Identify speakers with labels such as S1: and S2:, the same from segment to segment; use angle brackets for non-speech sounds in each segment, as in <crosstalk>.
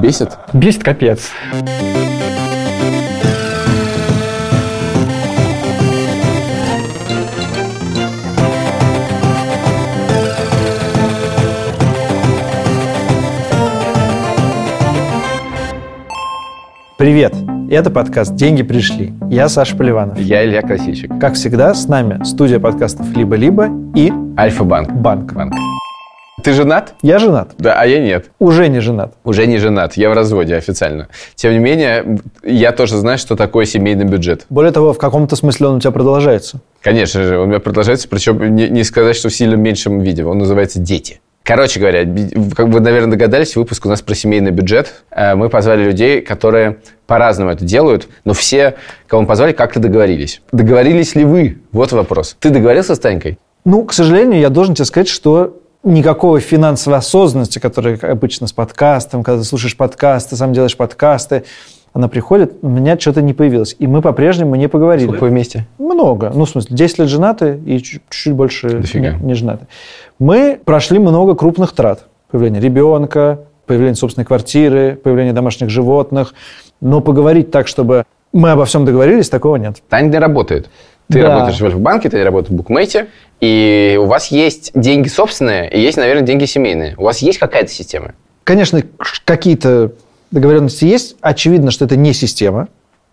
S1: Бесит?
S2: Бесит капец. Привет! Это подкаст «Деньги пришли». Я Саша Поливанов.
S1: Я Илья Красильщик.
S2: Как всегда, с нами студия подкастов «Либо-либо» и
S1: Альфа-банк.
S2: «Банк».
S1: Банк. Ты женат?
S2: Я женат.
S1: Да, а я нет.
S2: Уже не женат.
S1: Уже не женат. Я в разводе официально. Тем не менее, я тоже знаю, что такое семейный бюджет.
S2: Более того, в каком-то смысле он у тебя продолжается.
S1: Конечно же, он у меня продолжается, причем не, не сказать, что в сильно меньшем виде. Он называется «Дети». Короче говоря, как вы, наверное, догадались, выпуск у нас про семейный бюджет. Э, мы позвали людей, которые по-разному это делают, но все, кого мы позвали, как-то договорились. Договорились ли вы? Вот вопрос. Ты договорился с Танькой?
S2: Ну, к сожалению, я должен тебе сказать, что никакой финансовой осознанности, которая обычно с подкастом, когда ты слушаешь подкасты, сам делаешь подкасты, она приходит, у меня что-то не появилось. И мы по-прежнему не поговорили.
S1: Сколько вы вместе?
S2: Много. Ну, в смысле, 10 лет женаты и чуть-чуть больше не, не женаты. Мы прошли много крупных трат. Появление ребенка, появление собственной квартиры, появление домашних животных. Но поговорить так, чтобы мы обо всем договорились, такого нет.
S1: Таня не работает. Ты да. работаешь в Альфа-банке, ты работаешь в букмейте, и у вас есть деньги собственные, и есть, наверное, деньги семейные. У вас есть какая-то система?
S2: Конечно, какие-то договоренности есть. Очевидно, что это не система,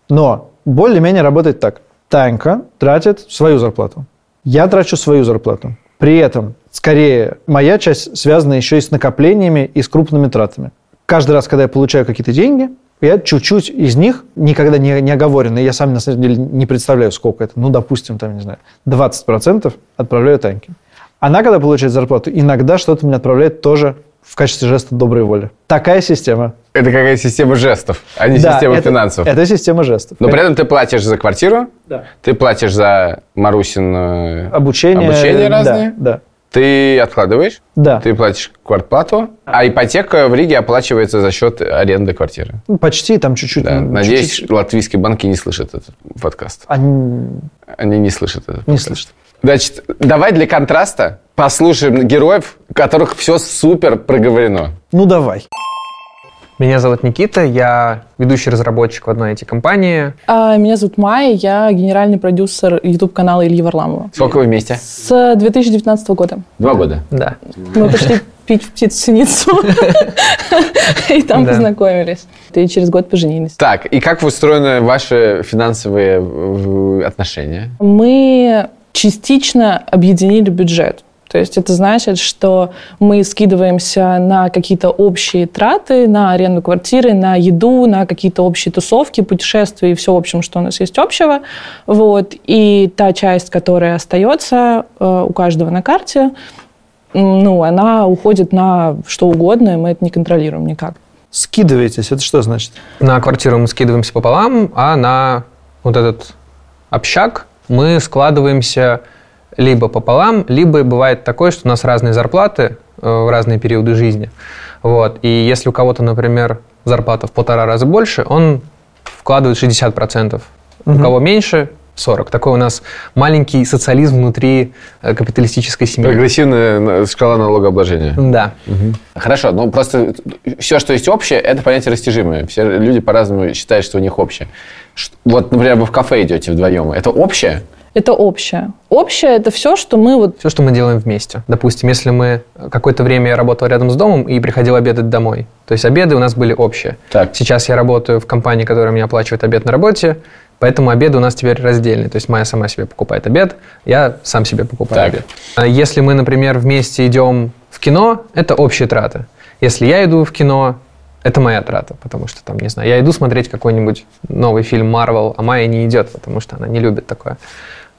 S2: но более-менее работает так. Танька тратит свою зарплату. Я трачу свою зарплату. При этом, скорее, моя часть связана еще и с накоплениями и с крупными тратами. Каждый раз, когда я получаю какие-то деньги, я чуть-чуть из них, никогда не, не оговорено, я сам на самом деле не представляю, сколько это, ну, допустим, там, не знаю, 20% отправляю Таньке. Она, когда получает зарплату, иногда что-то мне отправляет тоже в качестве жеста доброй воли. Такая система.
S1: Это какая система жестов, а не да, система
S2: это,
S1: финансов.
S2: Это система жестов.
S1: Но при этом ты платишь за квартиру,
S2: да.
S1: ты платишь за Марусин
S2: обучение,
S1: обучение разные.
S2: Да, да.
S1: Ты откладываешь,
S2: да.
S1: ты платишь квартплату, а ипотека в Риге оплачивается за счет аренды квартиры.
S2: Ну, почти, там чуть-чуть.
S1: Да. Надеюсь, чуть-чуть. латвийские банки не слышат этот подкаст.
S2: Они,
S1: Они не слышат этот
S2: Не
S1: подкаст.
S2: слышат.
S1: Значит, давай для контраста послушаем героев, у которых все супер проговорено.
S2: Ну, давай.
S3: Меня зовут Никита, я ведущий разработчик в одной IT-компании.
S4: А, меня зовут Майя, я генеральный продюсер YouTube-канала Ильи Варламова.
S1: Сколько вы вместе?
S4: С 2019 года.
S1: Два года?
S3: Да.
S4: Мы пошли пить в птицу-синицу и там познакомились. И через год поженились.
S1: Так, и как устроены ваши финансовые отношения?
S4: Мы частично объединили бюджет. То есть это значит, что мы скидываемся на какие-то общие траты, на аренду квартиры, на еду, на какие-то общие тусовки, путешествия и все, в общем, что у нас есть общего. Вот. И та часть, которая остается э, у каждого на карте, ну, она уходит на что угодно, и мы это не контролируем никак.
S2: Скидываетесь, это что значит?
S3: На квартиру мы скидываемся пополам, а на вот этот общак мы складываемся либо пополам, либо бывает такое, что у нас разные зарплаты э, в разные периоды жизни. Вот. И если у кого-то, например, зарплата в полтора раза больше, он вкладывает 60%. Угу. У кого меньше, 40. Такой у нас маленький социализм внутри э, капиталистической семьи.
S1: Прогрессивная шкала налогообложения.
S3: Да.
S1: Угу. Хорошо, ну просто все, что есть общее, это понятие растяжимое. Все люди по-разному считают, что у них общее. Вот, например, вы в кафе идете вдвоем. Это общее?
S4: Это общее. Общее – это все, что мы вот...
S3: Все, что мы делаем вместе. Допустим, если мы какое-то время я работал рядом с домом и приходил обедать домой. То есть обеды у нас были общие.
S1: Так.
S3: Сейчас я работаю в компании, которая мне оплачивает обед на работе, поэтому обеды у нас теперь раздельные. То есть моя сама себе покупает обед, я сам себе покупаю
S1: так.
S3: обед. А если мы, например, вместе идем в кино, это общие траты. Если я иду в кино, это моя трата, потому что там, не знаю, я иду смотреть какой-нибудь новый фильм Marvel, а Майя не идет, потому что она не любит такое.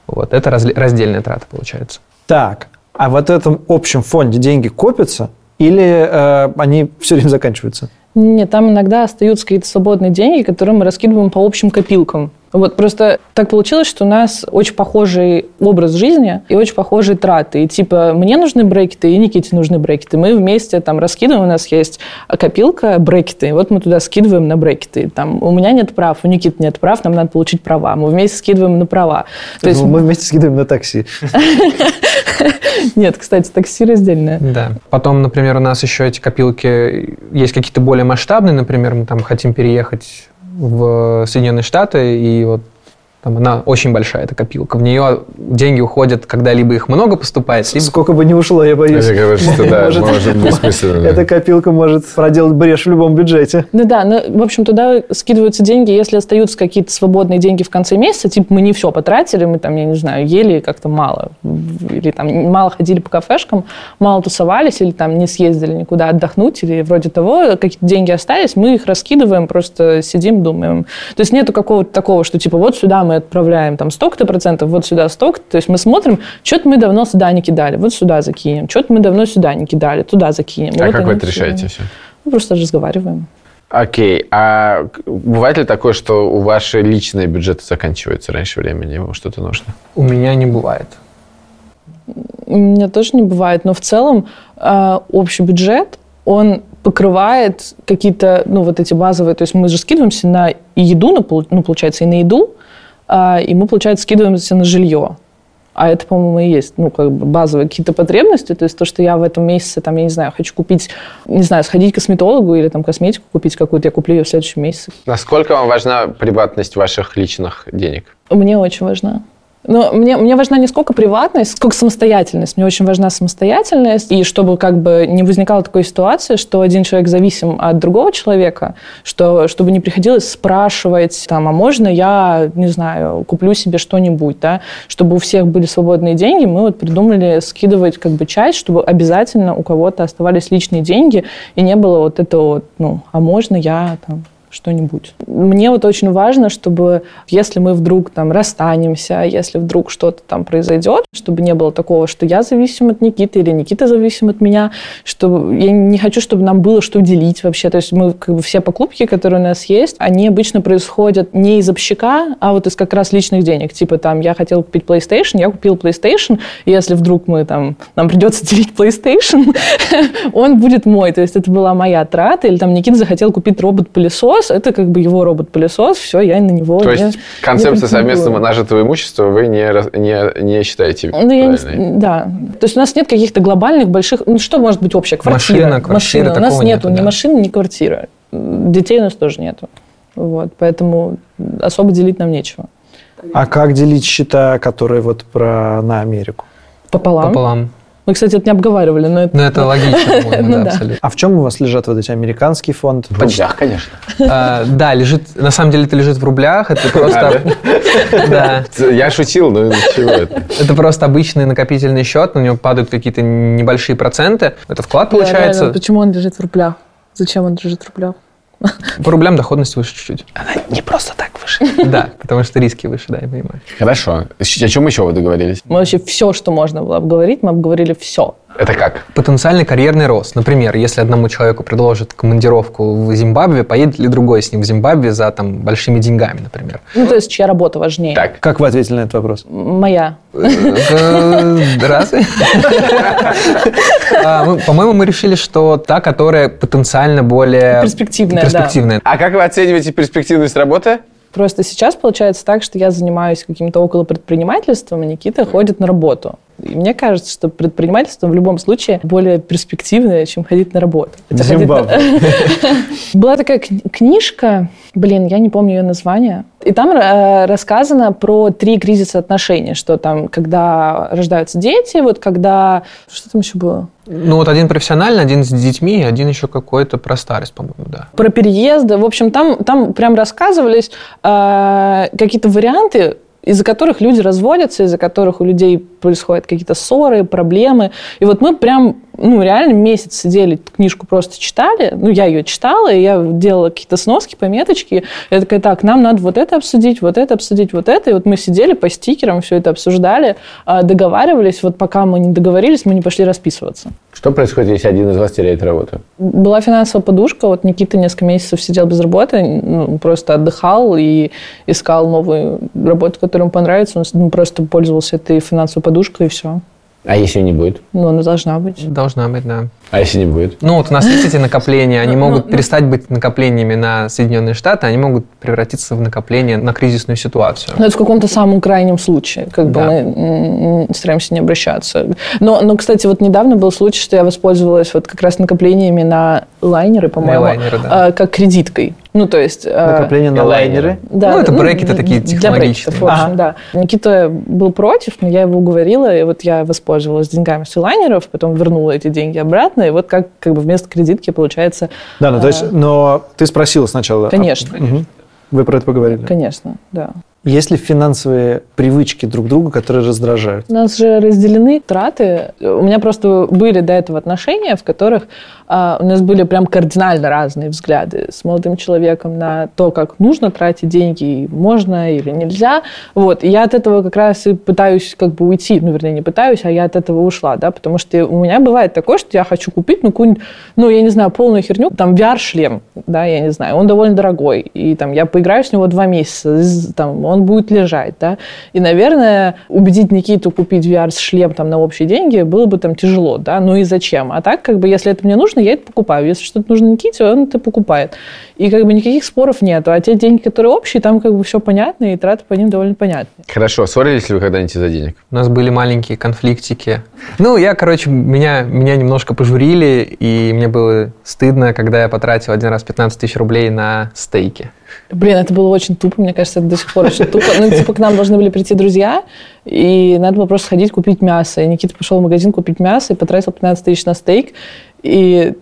S3: Вот, это раздельная трата получается.
S2: Так, а в этом общем фонде деньги копятся или э, они все время заканчиваются?
S4: Нет, там иногда остаются какие-то свободные деньги, которые мы раскидываем по общим копилкам. Вот просто так получилось, что у нас очень похожий образ жизни и очень похожие траты. И типа мне нужны брекеты, и Никите нужны брекеты. Мы вместе там раскидываем, у нас есть копилка брекеты, и вот мы туда скидываем на брекеты. Там у меня нет прав, у Никиты нет прав, нам надо получить права. Мы вместе скидываем на права.
S2: То есть мы вместе скидываем на такси. <laughs>
S4: Нет, кстати, такси раздельное.
S3: Да. Потом, например, у нас еще эти копилки есть какие-то более масштабные, например, мы там хотим переехать в Соединенные Штаты, и вот там она очень большая, эта копилка. В нее деньги уходят, когда либо их много поступает, либо...
S2: Сколько бы ни ушло, я боюсь.
S1: Мне кажется, <laughs> да, может <laughs> бессмысленно. да.
S2: Эта копилка может проделать брешь в любом бюджете.
S4: Ну да, ну, в общем, туда скидываются деньги, если остаются какие-то свободные деньги в конце месяца, типа мы не все потратили, мы там, я не знаю, ели как-то мало, или там мало ходили по кафешкам, мало тусовались, или там не съездили никуда отдохнуть, или вроде того, какие-то деньги остались, мы их раскидываем, просто сидим, думаем. То есть нету какого-то такого, что типа вот сюда мы отправляем там столько-то процентов, вот сюда столько То есть мы смотрим, что-то мы давно сюда не кидали, вот сюда закинем. Что-то мы давно сюда не кидали, туда закинем.
S1: А
S4: Вот
S1: как вы это решаете все?
S4: Ну, просто разговариваем.
S1: Окей, а к- бывает ли такое, что у ваши личные бюджеты заканчиваются раньше времени, вам что-то нужно?
S3: У меня не бывает.
S4: У меня тоже не бывает, но в целом э, общий бюджет, он покрывает какие-то, ну, вот эти базовые, то есть мы же скидываемся на еду, на, ну, получается, и на еду, а, и мы, получается, скидываемся на жилье. А это, по-моему, и есть, ну, как бы базовые какие-то потребности, то есть то, что я в этом месяце, там, я не знаю, хочу купить, не знаю, сходить к косметологу или там косметику купить какую-то, я куплю ее в следующем месяце.
S1: Насколько вам важна приватность ваших личных денег?
S4: Мне очень важна. Но мне, мне важна не сколько приватность, сколько самостоятельность. Мне очень важна самостоятельность. И чтобы как бы не возникало такой ситуации, что один человек зависим от другого человека, что, чтобы не приходилось спрашивать, там, а можно я, не знаю, куплю себе что-нибудь, да? Чтобы у всех были свободные деньги, мы вот придумали скидывать как бы часть, чтобы обязательно у кого-то оставались личные деньги, и не было вот этого ну, а можно я там что-нибудь. Мне вот очень важно, чтобы если мы вдруг там расстанемся, если вдруг что-то там произойдет, чтобы не было такого, что я зависим от Никиты или Никита зависим от меня, что я не хочу, чтобы нам было что делить вообще. То есть мы как бы все покупки, которые у нас есть, они обычно происходят не из общака, а вот из как раз личных денег. Типа там я хотел купить PlayStation, я купил PlayStation, и если вдруг мы там нам придется делить PlayStation, <laughs> он будет мой. То есть это была моя трата. Или там Никита захотел купить робот-пылесос, это как бы его робот-пылесос, все, я на него
S1: То
S4: не-
S1: есть
S4: не
S1: концепция
S4: претендую.
S1: совместного нажитого имущества вы не, не, не считаете
S4: Ну, я не- да. То есть у нас нет каких-то глобальных больших... Ну, что может быть общее? Квартира.
S3: Машина, квартира,
S4: У нас
S3: такого
S4: нету
S3: нету,
S4: ни
S3: да.
S4: машины, ни квартиры. Детей у нас тоже нету. Вот, поэтому особо делить нам нечего.
S2: А как делить счета, которые вот про на Америку?
S4: Пополам.
S3: Пополам.
S4: Мы, кстати, это не обговаривали, но это...
S3: Ну, это логично, <laughs>
S4: Ну
S3: да,
S4: да.
S3: абсолютно.
S2: А в чем у вас лежат вот эти американский фонд?
S1: В рублях, конечно. <laughs>
S3: А, Да, лежит, на самом деле это лежит в рублях, это просто... Да. <laughs>
S1: Я шутил, но чего это?
S3: Это просто обычный накопительный счет, на него падают какие-то небольшие проценты. Это вклад получается.
S4: Почему он лежит в рублях? Зачем он лежит в рублях?
S3: По рублям доходность выше чуть-чуть.
S1: Не просто так выше.
S3: Да, потому что риски выше, да, я понимаю.
S1: Хорошо. О чем еще вы договорились?
S4: Мы вообще все, что можно было обговорить, мы обговорили все.
S1: Это как?
S3: Потенциальный карьерный рост. Например, если одному человеку предложат командировку в Зимбабве, поедет ли другой с ним в Зимбабве за там, большими деньгами, например?
S4: Ну, то есть, чья работа важнее?
S1: Так.
S2: Как вы ответили на этот вопрос?
S4: Моя.
S3: Э, Разве? А, По-моему, мы решили, что та, которая потенциально более...
S4: Перспективная,
S3: перспективная.
S1: А как вы оцениваете перспективность работы?
S4: Просто сейчас получается так, что я занимаюсь каким-то около предпринимательством, а Никита ходит на работу. И мне кажется, что предпринимательство в любом случае более перспективное, чем ходить на работу.
S2: Зимбабве. <laughs>
S4: Была такая кни- книжка, блин, я не помню ее название. И там э, рассказано про три кризиса отношений, что там, когда рождаются дети, вот когда... Что там еще было?
S3: Ну вот один профессиональный, один с детьми, один еще какой-то про старость, по-моему, да.
S4: про переезды. В общем, там, там прям рассказывались э, какие-то варианты, из-за которых люди разводятся, из-за которых у людей происходят какие-то ссоры, проблемы. И вот мы прям ну, реально месяц сидели, книжку просто читали. Ну, я ее читала, и я делала какие-то сноски, пометочки. Я такая, так, нам надо вот это обсудить, вот это обсудить, вот это. И вот мы сидели по стикерам, все это обсуждали, а, договаривались. Вот пока мы не договорились, мы не пошли расписываться.
S1: Что происходит, если один из вас теряет работу?
S4: Была финансовая подушка. Вот Никита несколько месяцев сидел без работы, ну, просто отдыхал и искал новую работу, которая ему понравится. Он просто пользовался этой финансовой подушкой, и все.
S1: А если не будет?
S4: Ну, она должна быть.
S3: Должна быть, да.
S1: А если не будет?
S3: Ну, вот у нас есть эти накопления, они могут перестать быть накоплениями на Соединенные Штаты, они могут превратиться в накопление на кризисную ситуацию.
S4: Ну, это в каком-то самом крайнем случае, как бы мы стараемся не обращаться. Но, но, кстати, вот недавно был случай, что я воспользовалась вот как раз накоплениями на лайнеры, по-моему,
S3: лайнеры, да.
S4: а, как кредиткой. Ну, то есть... а,
S2: Накопление на
S1: лайнеры.
S4: Да,
S3: Ну, это брекеты такие
S4: для
S3: технологичные.
S4: брекетов, в общем, да. Никита был против, но я его уговорила, и вот я воспользовалась деньгами с лайнеров, потом вернула эти деньги обратно, и вот как, как бы вместо кредитки получается...
S2: Да, ну то есть,
S4: а,
S2: но ты спросила сначала. а-
S4: Конечно,
S2: Мгм. Вы про это поговорили.
S4: конечно, да.
S2: Есть ли финансовые привычки друг друга, которые раздражают?
S4: У нас же разделены траты. У меня просто были до этого отношения, в которых а, у нас были прям кардинально разные взгляды с молодым человеком на то, как нужно тратить деньги, можно или нельзя. Вот. И я от этого как раз и пытаюсь как бы уйти. Ну, вернее, не пытаюсь, а я от этого ушла, да, потому что у меня бывает такое, что я хочу купить, ну, какую-нибудь, ну, я не знаю, полную херню, там, VR-шлем, да, я не знаю, он довольно дорогой, и там я поиграю с него два месяца, там, он будет лежать, да, и, наверное, убедить Никиту купить VR-шлем там на общие деньги было бы там тяжело, да, ну и зачем? А так, как бы, если это мне нужно, я это покупаю. Если что-то нужно Никите, он это покупает. И как бы никаких споров нету. А те деньги, которые общие, там как бы все понятно, и траты по ним довольно понятны.
S1: Хорошо, ссорились ли вы когда-нибудь из-за денег?
S3: У нас были маленькие конфликтики. Ну, я, короче, меня, меня немножко пожурили, и мне было стыдно, когда я потратил один раз 15 тысяч рублей на стейки.
S4: Блин, это было очень тупо, мне кажется, это до сих пор очень тупо. Ну, типа, к нам должны были прийти друзья, и надо было просто сходить купить мясо. И Никита пошел в магазин купить мясо и потратил 15 тысяч на стейк. И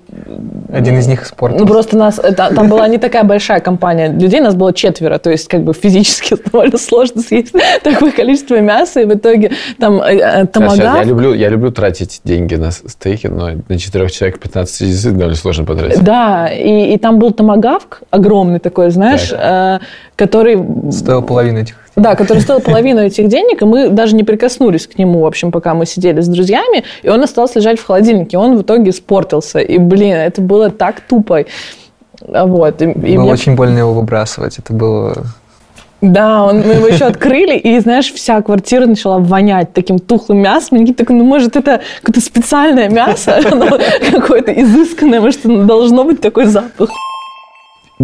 S3: Один из них испортился.
S4: Ну, просто нас, это- там была не такая большая компания людей, нас было четверо, то есть как бы физически <laughs> довольно сложно съесть <laughs> такое количество мяса, и в итоге там э, э, томагавк,
S1: я, люблю, я люблю тратить деньги на стейки, но на четырех человек 15 тысяч довольно сложно потратить.
S4: Да, и, и там был томагавк огромный такой, знаешь, э, который...
S3: Стоило половину этих.
S4: Да, который стоил половину этих денег, и мы даже не прикоснулись к нему, в общем, пока мы сидели с друзьями, и он остался лежать в холодильнике, он в итоге испортился, и, блин, это было так тупо. Вот, и, и
S3: Было
S4: мне-
S3: очень больно его выбрасывать. Это было...
S4: Да, он, мы его еще открыли, и, знаешь, вся квартира начала вонять таким тухлым мясом. И Никита такой, ну, может, это какое-то специальное мясо, <laughs> какое-то изысканное, может, должно быть такой запах.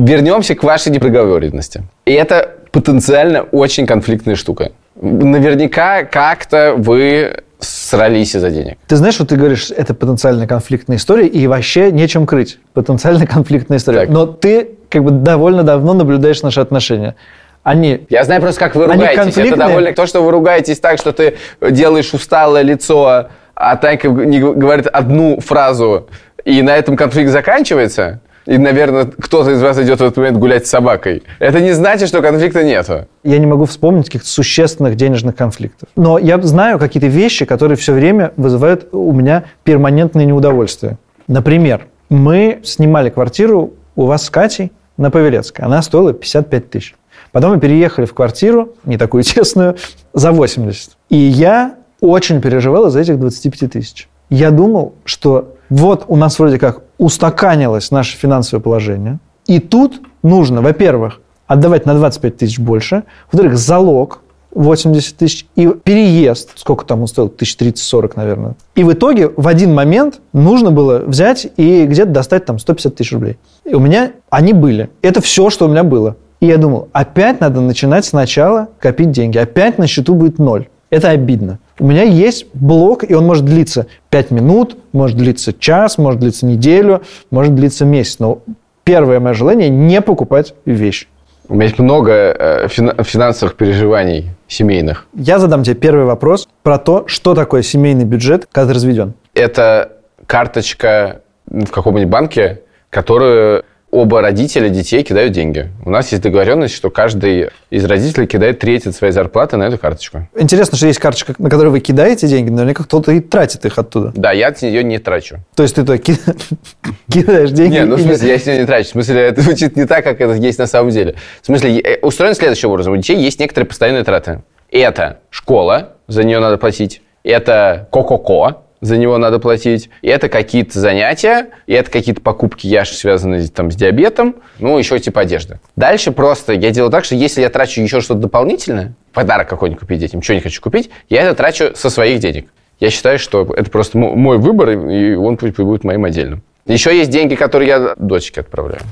S1: Вернемся к вашей непроговоренности. И это потенциально очень конфликтная штука. Наверняка как-то вы срались из-за денег.
S2: Ты знаешь, что ты говоришь, это потенциально конфликтная история, и вообще нечем крыть. Потенциально конфликтная история.
S1: Так.
S2: Но ты как бы довольно давно наблюдаешь наши отношения. Они
S1: Я знаю просто, как вы ругаетесь. Это довольно... То, что вы ругаетесь так, что ты делаешь усталое лицо, а Танька не говорит одну фразу, и на этом конфликт заканчивается, и, наверное, кто-то из вас идет в этот момент гулять с собакой. Это не значит, что конфликта нету.
S2: я не могу вспомнить каких-то существенных денежных конфликтов. Но я знаю какие-то вещи, которые все время вызывают у меня перманентное неудовольствие. Например, мы снимали квартиру у вас с Катей на Павелецкой. Она стоила 55 тысяч. Потом мы переехали в квартиру, не такую тесную, за 80. И я очень переживал из-за этих 25 тысяч. Я думал, что вот у нас вроде как устаканилось наше финансовое положение, и тут нужно, во-первых, отдавать на 25 тысяч больше, во-вторых, залог 80 тысяч и переезд, сколько там он стоил, 1030-40, наверное. И в итоге в один момент нужно было взять и где-то достать там 150 тысяч рублей. И у меня они были. Это все, что у меня было. И я думал, опять надо начинать сначала копить деньги. Опять на счету будет ноль. Это обидно. У меня есть блок, и он может длиться 5 минут, может длиться час, может длиться неделю, может длиться месяц. Но первое мое желание – не покупать вещь.
S1: У меня есть много э, фина- финансовых переживаний семейных.
S2: Я задам тебе первый вопрос про то, что такое семейный бюджет, когда ты разведен.
S1: Это карточка в каком-нибудь банке, которую оба родителя детей кидают деньги. У нас есть договоренность, что каждый из родителей кидает треть от своей зарплаты на эту карточку.
S2: Интересно, что есть карточка, на которую вы кидаете деньги, но наверняка кто-то и тратит их оттуда.
S1: Да, я от нее не трачу.
S2: То есть ты ки- <laughs> кидаешь деньги.
S1: Не, ну в смысле, я с нее не трачу. В смысле, это звучит не так, как это есть на самом деле. В смысле, э, устроен следующим образом. У детей есть некоторые постоянные траты. Это школа, за нее надо платить. Это ко-ко-ко, за него надо платить. И это какие-то занятия, и это какие-то покупки Яши, связанные там, с диабетом, ну, еще типа одежда. Дальше просто я делаю так, что если я трачу еще что-то дополнительное, подарок какой-нибудь купить детям, ничего не хочу купить, я это трачу со своих денег. Я считаю, что это просто мо- мой выбор, и он пусть будет моим отдельным. Еще есть деньги, которые я дочке отправляю.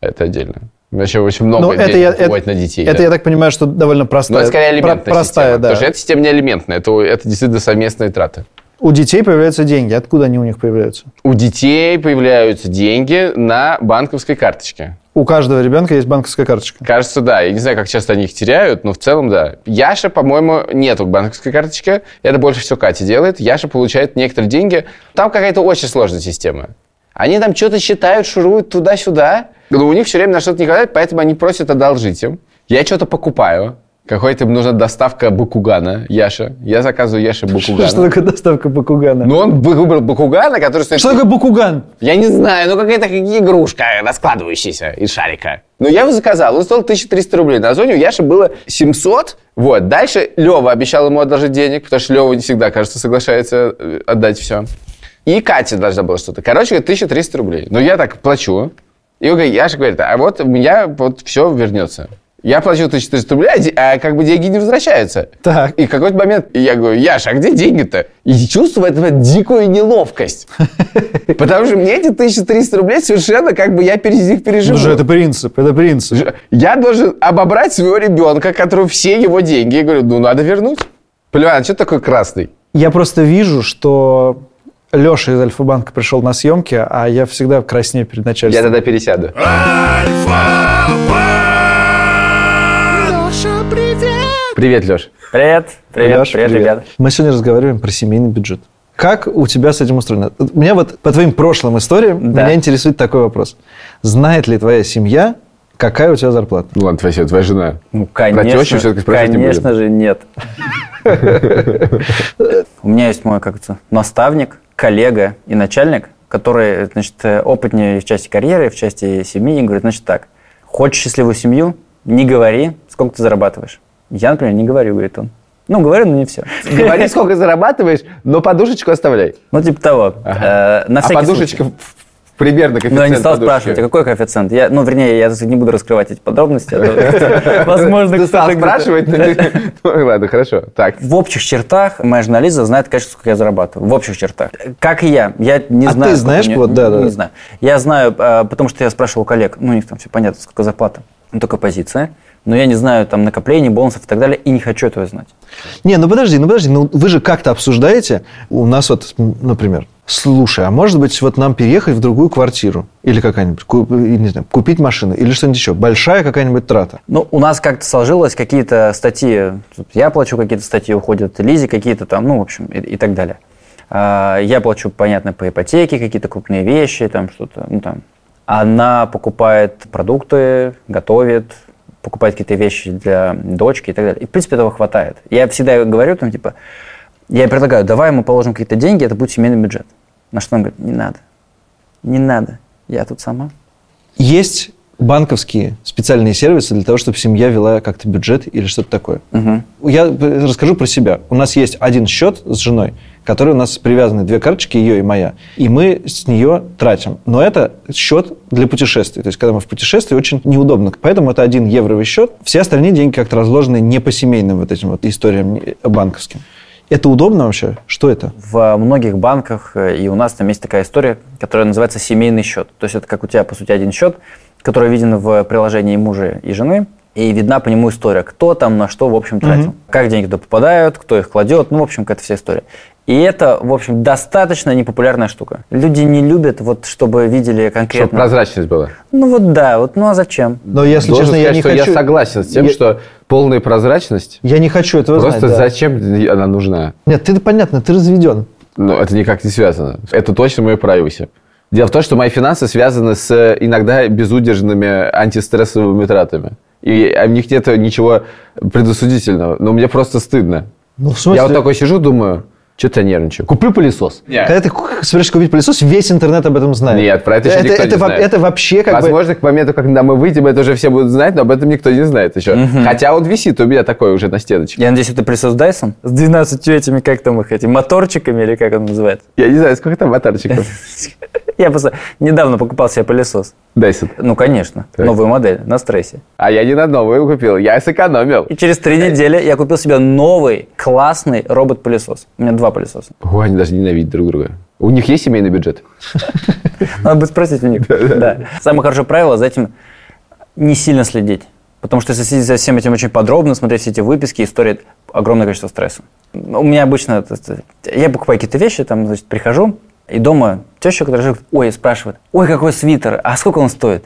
S1: Это отдельно. Вообще очень много
S2: Ну, это я, это,
S1: на детей.
S2: это
S1: да.
S2: я так понимаю, что довольно
S1: Но
S2: простая.
S1: это скорее
S2: про-
S1: алиментная
S2: простая,
S1: система.
S2: да.
S1: Потому что эта система не алиментная, это, это действительно совместные траты.
S2: У детей появляются деньги. Откуда они у них появляются?
S1: У детей появляются деньги на банковской карточке.
S2: У каждого ребенка есть банковская карточка.
S1: Кажется, да. Я не знаю, как часто они их теряют, но в целом, да. Яша, по-моему, нету банковской карточки. Это больше всего Катя делает. Яша получает некоторые деньги. Там какая-то очень сложная система. Они там что-то считают, шуруют туда-сюда. Но у них все время на что-то не хватает, поэтому они просят одолжить им. Я что-то покупаю. Какой-то им нужна доставка бакугана, Яша. Я заказываю Яше бакугана.
S2: Что <laughs> такое доставка бакугана?
S1: Но он выбрал бакугана, который стоит...
S2: Что такое бакуган?
S1: Я не знаю, ну какая-то игрушка, раскладывающаяся из шарика. Но я его заказал, он стоил 1300 рублей. На Озоне у Яши было 700. Вот. Дальше Лева обещал ему одолжить денег, потому что Лева не всегда, кажется, соглашается э, отдать все. И Катя должна была что-то. Короче, говорит, 1300 рублей. Но я так плачу. И Яша говорит, а вот у меня вот все вернется. Я плачу 1300 рублей, а а как бы деньги не возвращаются.
S2: Так.
S1: И в какой-то момент я говорю, Яша, а где деньги-то? И чувствую эту вот дикую неловкость. <laughs> Потому что мне эти 1300 рублей совершенно как бы я перез них переживу.
S2: Ну же, это принцип, это принцип.
S1: Я должен обобрать своего ребенка, которого все его деньги. Я говорю, ну надо вернуть. Поливан, что такой красный?
S2: Я просто вижу, что Леша из Альфа-банка пришел на съемки, а я всегда краснею перед
S1: Я
S2: начальством.
S1: тогда пересяду. Привет, Леш.
S5: Привет, привет,
S2: Лёш,
S5: привет, ребята.
S2: Мы сегодня разговариваем про семейный бюджет. Как у тебя с этим устроено? Меня вот по твоим прошлым историям
S5: Да.
S2: меня интересует такой вопрос. Знает ли твоя семья, какая у тебя зарплата?
S1: Ну ладно, Вася, твоя жена.
S5: Ну,
S1: Про тещу
S5: конечно,
S1: всё-таки спрашивать не
S5: конечно же, нет. <laughs> У меня есть мой, как это, наставник, коллега и начальник, который, значит, опытнее в части карьеры, в части семьи, и говорит, значит так, хочешь счастливую семью, не говори, сколько ты зарабатываешь. Я, например, не говорю, говорит он. Ну, говорю, но не все.
S1: Говори, сколько зарабатываешь, но подушечку оставляй.
S5: Ну, типа того.
S1: Ага.
S5: Э, На
S1: а подушечка
S5: случай.
S1: примерно коэффициент
S5: Ну, я не стал спрашивать, а какой коэффициент? Я, ну, вернее, я не буду раскрывать эти подробности. а <laughs> Возможно,
S1: Ты стал
S5: кто-то где-то-
S1: спрашивать? ну, ты- Ну, ладно, хорошо. Так.
S5: В общих чертах моя жена Лиза знает, конечно, сколько я зарабатываю. В общих чертах. Как и я. Я не
S2: А
S5: знаю.
S2: ты
S5: сколько
S2: знаешь, вот, да, да.
S5: Не знаю. Я знаю, а, потому что я спрашивал коллег, ну, у них там все понятно, сколько зарплата. Ну, только позиция. Но я не знаю там накоплений, бонусов и так далее, и не хочу этого знать.
S2: Не, ну подожди, ну подожди, ну вы же как-то обсуждаете. У нас вот, например, слушай, а может быть вот нам переехать в другую квартиру? Или какая-нибудь, ку- и, не знаю, купить машину? Или что-нибудь еще? Большая какая-нибудь трата?
S5: Ну, у нас как-то сложилось какие-то статьи, я плачу какие-то статьи, уходят Лизе какие-то там, ну, в общем, и, и так далее. А, Я плачу, понятно, по ипотеке, какие-то крупные вещи, там что-то, ну, там. Она покупает продукты, готовит, покупает какие-то вещи для дочки и так далее. И, в принципе, этого хватает. Я всегда говорю, там, типа, я предлагаю, давай мы положим какие-то деньги, это будет семейный бюджет. На что она говорит, не надо, не надо, я тут сама.
S2: Есть банковские специальные сервисы для того, чтобы семья вела как-то бюджет или что-то такое.
S5: Мгм.
S2: Я расскажу про себя. У нас есть один счет с женой, который у нас привязаны две карточки, ее и моя. И мы с нее тратим. Но это счет для путешествий. То есть, когда мы в путешествии, очень неудобно. Поэтому это один евровый счет. Все остальные деньги как-то разложены не по семейным вот этим вот историям не- банковским. Это удобно вообще? Что это?
S5: В многих банках э, и у нас там есть такая история, которая называется семейный счет. То есть это как у тебя, по сути, один счет, который виден в приложении мужа и жены, и видна по нему история, кто там на что, в общем, тратил. Как деньги туда попадают, кто их кладет, ну, в общем, какая-то вся история. И это, в общем, достаточно непопулярная штука. Люди не любят, вот, чтобы видели
S1: Чтобы
S5: конкретно.
S1: прозрачность была.
S5: Ну вот да, вот, ну а зачем?
S2: Но если
S1: Должен
S2: честно, я
S1: сказать,
S2: не
S1: что
S2: хочу...
S1: я согласен с тем,
S2: Я-
S1: что полная прозрачность
S2: Я не хочу этого
S1: просто
S2: знать. да.
S1: зачем она нужна?
S2: Нет, ты понятно, ты разведен.
S1: Ну, это никак не связано. Это точно мое privacy. Дело в том, что мои финансы связаны с э, иногда безудержными антистрессовыми тратами. И в них нет ничего предосудительного. Но мне просто стыдно.
S2: Ну, в смысле?
S1: Я вот такой сижу, думаю, что-то я нервничаю. Куплю пылесос.
S2: Когда ты собираешься купить пылесос, весь интернет об этом знает.
S1: Нет, про это еще никто не
S2: это, во-
S1: знает.
S2: это вообще как бы...
S1: Возможно, к моменту, когда мы выйдем, это уже все будут знать, но об этом никто не знает еще. Хотя он висит у меня такой уже на стеночке.
S5: Я надеюсь, это пылесос Dyson с 12 этими, как там их, этими моторчиками или как он называется.
S1: Я не знаю, сколько там моторчиков. <laughs> <laughs>
S5: Я просто недавно покупал себе пылесос.
S1: Dyson.
S5: Ну, конечно,
S1: Так.
S5: новую модель на стрессе.
S1: А я не на новую купил, я сэкономил.
S5: И через три недели я купил себе новый классный робот-пылесос. У меня два пылесоса.
S1: О, они даже ненавидят друг друга. У них есть семейный бюджет? <laughs>
S5: Надо будет спросить у них. Да. Самое хорошее правило за этим не сильно следить. Потому что если следить за всем этим очень подробно, смотреть все эти выписки, истории, огромное количество стресса. У меня обычно... Я покупаю какие-то вещи, там, значит, прихожу, и дома теща, которая живет, ой, спрашивает, ой, какой свитер, а сколько он стоит?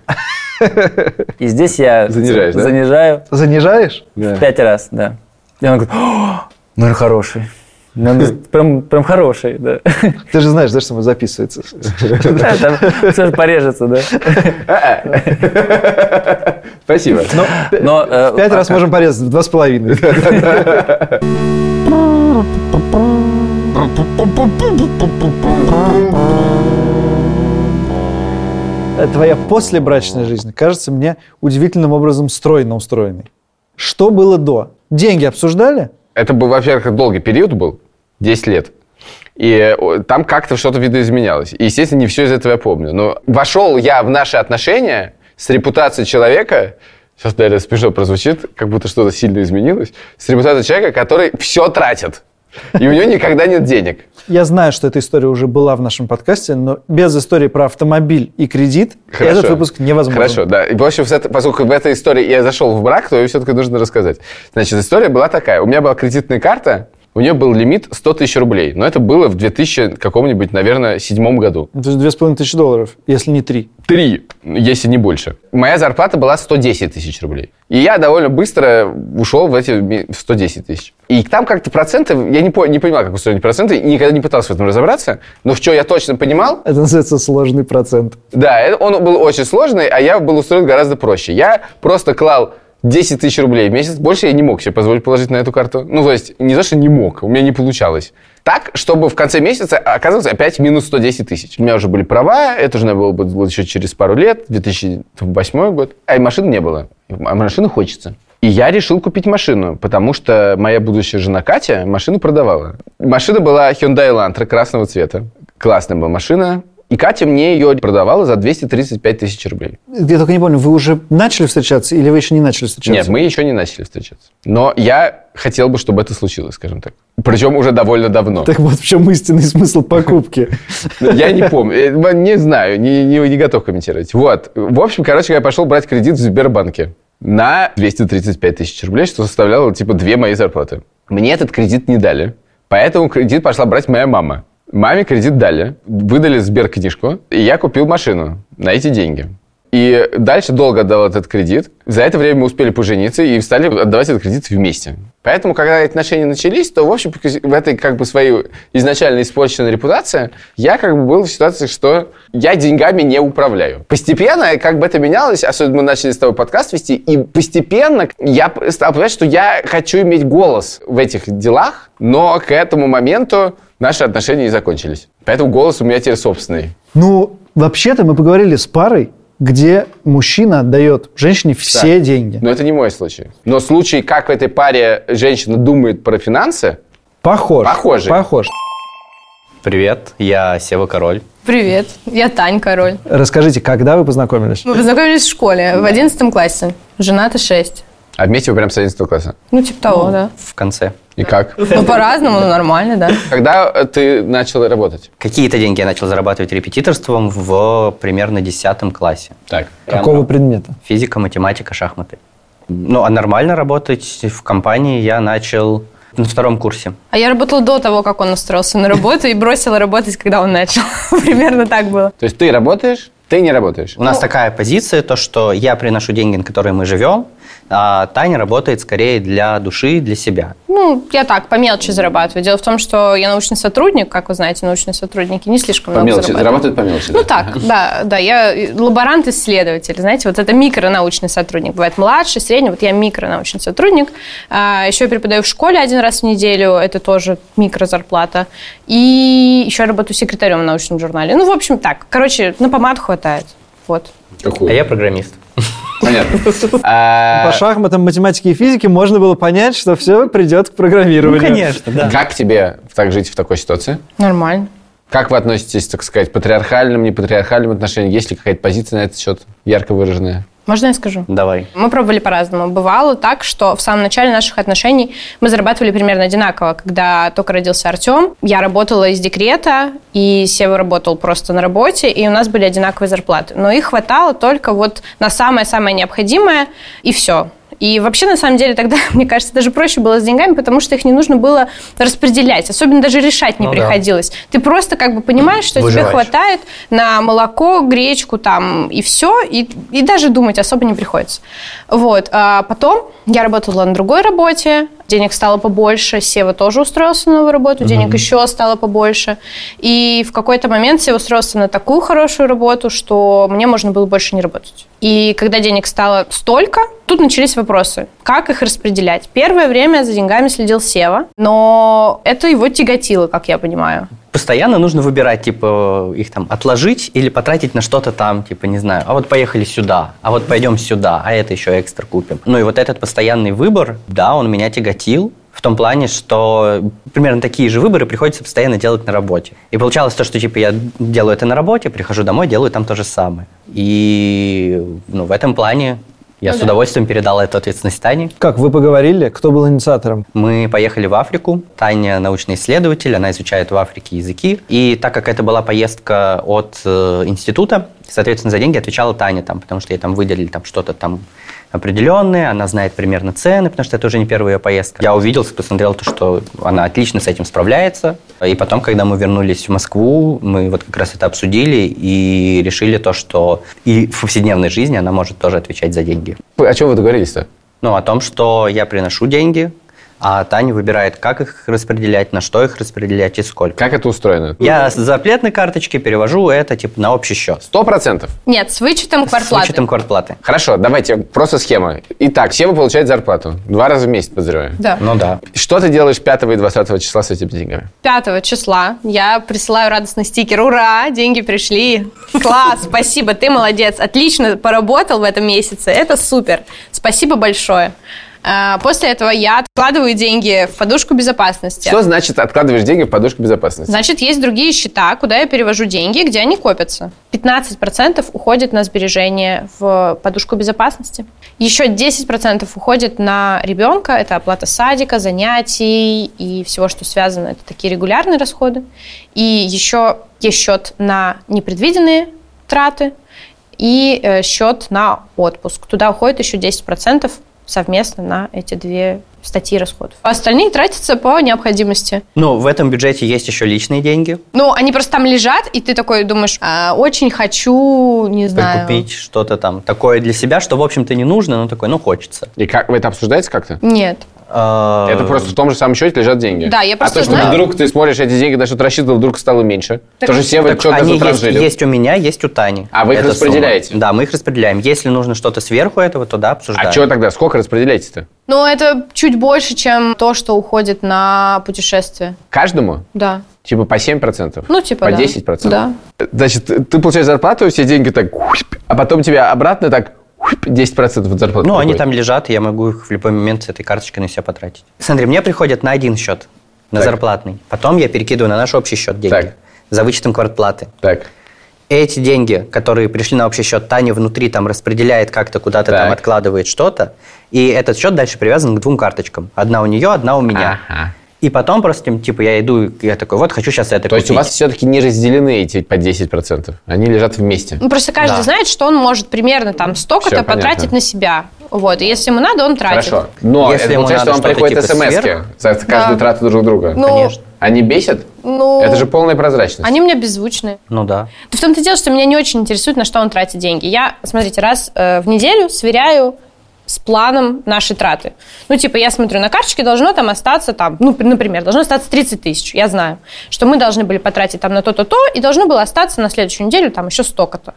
S5: И здесь я
S1: Занижаешь, да?
S5: занижаю
S2: Занижаешь?
S1: Да.
S5: в пять раз, да. И она говорит, «О, наверное, хороший. Наверное, <laughs> Прям, прям хороший, да.
S2: Ты же знаешь, да, что мы записывается.
S5: Да, Там все же порежется, да. <laughs>
S1: Спасибо.
S5: Но э,
S2: Пять раз можем порезать, в два с половиной. <laughs> Э, Твоя послебрачная жизнь кажется мне удивительным образом стройно устроенной. Что было до? Деньги обсуждали?
S1: Это, был, во-первых, долгий период был, 10 лет. И э, там как-то что-то видоизменялось. И, естественно, не все из этого я помню. Но вошел я в наши отношения с репутацией человека, сейчас, наверное, смешно прозвучит, как будто что-то сильно изменилось, с репутацией человека, который все тратит. И у него никогда нет денег.
S2: Я знаю, что эта история уже была в нашем подкасте, но без истории про автомобиль и кредит
S1: Хорошо.
S2: этот выпуск невозможен.
S1: Хорошо, да. И, в общем, с это- поскольку в этой истории я зашел в брак, то ее все-таки нужно рассказать. Значит, история была такая. У меня была кредитная карта, у нее был лимит 100 тысяч рублей. Но это было в 2000 каком-нибудь, наверное, седьмом году.
S2: То есть две с половиной тысячи долларов, если не три.
S1: Три, если не больше. Моя зарплата была 110 тысяч рублей. И я довольно быстро ушел в эти ми- в 110 тысяч. И там как-то проценты, я не, по- не понимал, как устроены проценты, и никогда не пытался в этом разобраться. Но в что я точно понимал,
S2: Это называется сложный процент.
S1: да, это- он был очень сложный, а я был устроен гораздо проще. Я просто клал 10 тысяч рублей в месяц. Больше я не мог себе позволить положить на эту карту. Ну, то есть, не то, что не мог, у меня не получалось. Так, чтобы в конце месяца оказалось опять минус 110 тысяч. У меня уже были права, это уже надо было бы еще через пару лет, 2008 год. А и машины не было. А машины хочется. И я решил купить машину, потому что моя будущая жена Катя машину продавала. Машина была Hyundai Elantra красного цвета. Классная была машина. И Катя мне ее продавала за 235 тысяч рублей.
S2: Я только не помню, вы уже начали встречаться или вы еще не начали встречаться?
S1: Нет, мы еще не начали встречаться. Но я хотел бы, чтобы это случилось, скажем так. Причем уже довольно давно.
S2: Так вот в чем истинный смысл покупки.
S1: Я не помню, э, не знаю, не готов комментировать. Вот. В общем, короче, я пошел брать кредит в Сбербанке на 235 тысяч рублей, что составляло типа две мои зарплаты. Мне этот кредит не дали, поэтому кредит пошла брать моя мама. Маме кредит дали, выдали сберкнижку, и я купил машину на эти деньги. И дальше долго отдавал этот кредит. За это время мы успели пожениться и стали отдавать этот кредит вместе. Поэтому, когда эти отношения начались, то, в общем, в этой как бы своей изначально испорченной репутации я как бы был в ситуации, что я деньгами не управляю. Постепенно, как бы это менялось, особенно мы начали с тобой подкаст вести, и постепенно я стал понимать, что я хочу иметь голос в этих делах, но к этому моменту наши отношения не закончились. Поэтому голос у меня теперь собственный.
S2: Ну, вообще-то мы поговорили с парой, где мужчина отдает женщине все
S1: Так.
S2: деньги.
S1: Но это не мой случай. Но случай, как в этой паре женщина думает про финансы,
S2: Похож.
S1: Похожий.
S2: Похож.
S6: Привет, я Сева Король.
S7: Привет, я Тань Король.
S2: Расскажите, когда вы познакомились?
S7: Мы познакомились в школе, в 11 классе. Женаты 6.
S1: А вместе вы прям с 11 класса.
S7: Ну, типа того, да.
S6: В конце.
S1: И как?
S7: Ну, по-разному, но нормально, да.
S1: Когда э, ты начал работать?
S6: Какие-то деньги я начал зарабатывать репетиторством в примерно 10 классе.
S1: Так.
S2: Какого предмета?
S6: Физика, математика, шахматы. Ну, а нормально работать в компании я начал на втором курсе.
S7: А я работала до того, как он устроился на работу, и бросила работать, когда он начал. <laughs> Примерно так было.
S1: То есть ты работаешь, ты не работаешь.
S6: У нас такая позиция, то, что я приношу деньги, на которые мы живем, а Таня работает скорее для души, для себя.
S7: Ну, я так, по мелочи зарабатываю. Дело в том, что я научный сотрудник, как вы знаете, научные сотрудники не слишком
S1: По
S7: много
S1: мелочи.
S7: зарабатывают.
S1: По мелочи.
S7: Ну
S1: да?
S7: так, да, да, я лаборант-исследователь, знаете, вот это микронаучный сотрудник. Бывает младший, средний, вот я микронаучный сотрудник. А, еще я преподаю в школе один раз в неделю, это тоже микрозарплата. И еще я работаю секретарем в научном журнале. Ну, в общем, так, короче, на помаду хватает. Вот.
S1: Какую?
S6: А я программист.
S1: Понятно. <laughs> А,
S2: По шахматам, математике и физике можно было понять, что все придет к программированию.
S6: да.
S1: Как тебе так жить в такой ситуации?
S7: Нормально.
S1: Как вы относитесь, так сказать, к патриархальным, непатриархальным отношениям? Есть ли какая-то позиция на этот счет ярко выраженная?
S7: Можно я скажу?
S6: Давай.
S7: Мы пробовали по-разному. Бывало так, что в самом начале наших отношений мы зарабатывали примерно одинаково. Когда только родился Артем, я работала из декрета, и Сева работал просто на работе, и у нас были одинаковые зарплаты. Но их хватало только вот на самое-самое необходимое, и все. И вообще, на самом деле, тогда, <laughs> мне кажется, даже проще было с деньгами, потому что их не нужно было распределять. Особенно даже решать не
S6: Ну да.
S7: приходилось. Ты просто как бы понимаешь, что тебе
S6: Выживаешь.
S7: хватает на молоко, гречку там и все, и, и даже думать особо не приходится. Вот. А потом я работала на другой работе, денег стало побольше, Сева тоже устроился на новую работу, денег еще стало побольше. И в какой-то момент Сева устроился на такую хорошую работу, что мне можно было больше не работать. И когда денег стало столько, тут начались вопросы. Как их распределять? Первое время за деньгами следил Сева, но это его тяготило, как я понимаю.
S6: Постоянно нужно выбирать, типа, их там отложить или потратить на что-то там, типа, не знаю, а вот поехали сюда, а вот пойдем сюда, а это еще экстра купим. Ну и вот этот постоянный выбор, да, он меня тяготил, в том плане, что примерно такие же выборы приходится постоянно делать на работе. И получалось то, что типа я делаю это на работе, прихожу домой, делаю там то же самое. И ну, в этом плане я
S7: Ну
S6: с
S7: да.
S6: удовольствием передал эту ответственность Тане.
S2: Как, вы поговорили? Кто был инициатором?
S6: Мы поехали в Африку. Таня научный исследователь, она изучает в Африке языки. И так как это была поездка от э, института, соответственно, за деньги отвечала Таня там, потому что ей там выделили там что-то там определенное, она знает примерно цены, потому что это уже не первая ее поездка. Я увидел, посмотрел то, что она отлично с этим справляется. И потом, когда мы вернулись в Москву, мы вот как раз это обсудили и решили то, что и в повседневной жизни она может тоже отвечать за деньги.
S1: О чем вы договорились-то?
S6: Ну, о том, что я приношу деньги, а Таня выбирает, как их распределять, на что их распределять и сколько.
S1: Как это устроено?
S6: Я с зарплатной карточки перевожу это типа на общий счет.
S1: Сто процентов.
S7: Нет, с вычетом
S6: С
S7: квартплаты.
S6: вычетом квартплаты.
S1: Хорошо, давайте просто схема. Итак, Сева получает зарплату. Два раза в месяц, подозреваю.
S7: Да.
S6: Ну да.
S1: Что ты делаешь 5 и 20 числа с этими деньгами?
S7: 5 числа я присылаю радостный стикер. Ура, деньги пришли. Класс, спасибо, ты молодец. Отлично поработал в этом месяце. Это супер. Спасибо большое. А, После этого я откладываю деньги в подушку безопасности.
S1: Что значит откладываешь деньги в подушку безопасности?
S7: Значит, есть другие счета, куда я перевожу деньги, где они копятся. 15% уходит на сбережение в подушку безопасности. Еще 10% уходит на ребенка. Это оплата садика, занятий и всего, что связано. Это такие регулярные расходы. И еще есть счет на непредвиденные траты и э, счет на отпуск. Туда уходит еще 10% совместно на эти две статьи расходов. А остальные тратятся по необходимости.
S6: Ну, в этом бюджете есть еще личные деньги.
S7: Ну, они просто там лежат, и ты такой думаешь, «А, очень хочу, не знаю.
S6: Купить что-то там такое для себя, что, в общем-то, не нужно, но такое, ну, хочется.
S1: И как вы это обсуждаете как-то?
S7: Нет.
S6: А,
S1: Это просто в том же самом счете лежат деньги.
S7: Да, я просто
S1: А то, что
S7: знаю-
S1: вдруг ты смотришь эти деньги, на что-то рассчитывал, вдруг стало меньше.
S7: Так-
S1: Тоже Сева
S6: Так
S1: что-то
S6: они есть, есть у меня, есть у Тани.
S1: А вы их
S6: Эта
S1: распределяете?
S6: сумма. Да, мы их распределяем. Если нужно что-то сверху этого, то да, обсуждаем.
S1: А что тогда? Сколько распределяете-то?
S7: Но это чуть больше, чем то, что уходит на путешествие.
S1: Каждому?
S7: Да.
S1: Типа по 7%?
S7: Ну, типа,
S1: По
S7: да.
S1: 10%?
S7: Да.
S1: Значит, ты получаешь зарплату, все деньги так, а потом тебе обратно так 10% от зарплаты.
S6: Ну, они там лежат, и я могу их в любой момент с этой карточкой на себя потратить. Смотри, мне приходят на один счет, на
S1: Так.
S6: зарплатный. Потом я перекидываю на наш общий счет деньги.
S1: Так.
S6: За вычетом квартплаты.
S1: Так.
S6: Эти деньги, которые пришли на общий счет, Таня внутри там распределяет как-то, куда-то
S1: Так.
S6: там откладывает что-то. И этот счет дальше привязан к двум карточкам. Одна у нее, одна у меня.
S1: Ага.
S6: И потом просто, типа, я иду, я такой, вот, хочу сейчас это
S1: То есть у
S6: купить.
S1: вас все-таки не разделены эти по 10%? Они лежат вместе?
S7: Ну, просто каждый
S6: Да.
S7: знает, что он может примерно там столько-то потратить на себя. Вот. И если ему надо, он тратит.
S1: Хорошо. Но
S6: Если
S1: это получается, что вам приходят
S6: типа
S1: смс за каждую
S7: Да.
S1: трату друг друга.
S7: Ну,
S6: Конечно.
S1: Они бесят?
S7: Ну,
S1: Это же полная прозрачность.
S7: Они у меня беззвучные.
S6: Ну да.
S7: Да В том-то и дело, что меня не очень интересует, на что он тратит деньги. Я, смотрите, раз э, в неделю сверяю с планом нашей траты. Ну, типа, я смотрю, на карточке должно там остаться, там, ну, например, должно остаться 30 тысяч. Я знаю, что мы должны были потратить там на то-то, то, и должно было остаться на следующую неделю там еще столько-то.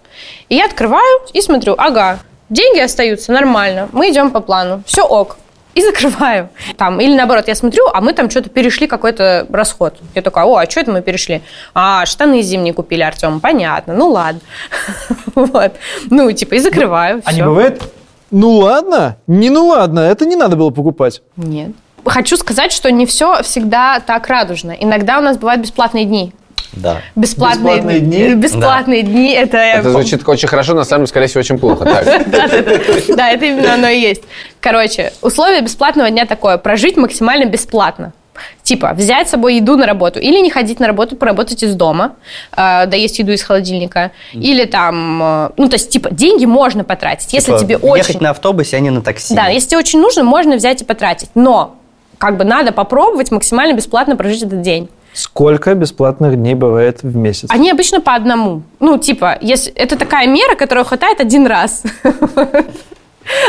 S7: И я открываю и смотрю, ага, деньги остаются нормально, мы идем по плану, все ок и закрываю. Там, или наоборот, я смотрю, а мы там что-то перешли какой-то расход. Я такая, о, а что это мы перешли? А, штаны зимние купили Артем, понятно, ну ладно. <laughs> Вот. Ну, типа, и закрываю.
S2: А не бывает? Ну ладно, не ну ладно, это не надо было покупать.
S7: Нет. Хочу сказать, что не все всегда так радужно. Иногда у нас бывают бесплатные дни.
S6: Да.
S7: Бесплатные,
S2: Бесплатные дни?
S7: Бесплатные дни. Это,
S1: Это звучит очень хорошо, на самом деле, скорее всего, очень плохо. <laughs>
S7: Да, это именно оно и есть. Короче, условие бесплатного дня такое. Прожить максимально бесплатно. Типа, взять с собой еду на работу. Или не ходить на работу, поработать из дома. э, доесть еду из холодильника. Или там... э, ну, то есть, типа, деньги можно потратить. Если
S6: Типа,
S7: тебе
S6: Ехать
S7: очень...
S6: на автобусе, а не на такси.
S7: Да, если тебе очень нужно, можно взять и потратить. Но как бы надо попробовать максимально бесплатно прожить этот день.
S2: Сколько бесплатных дней бывает в месяц?
S7: Они обычно по одному. Ну, типа, если это такая мера, которая хватает один раз. <laughs>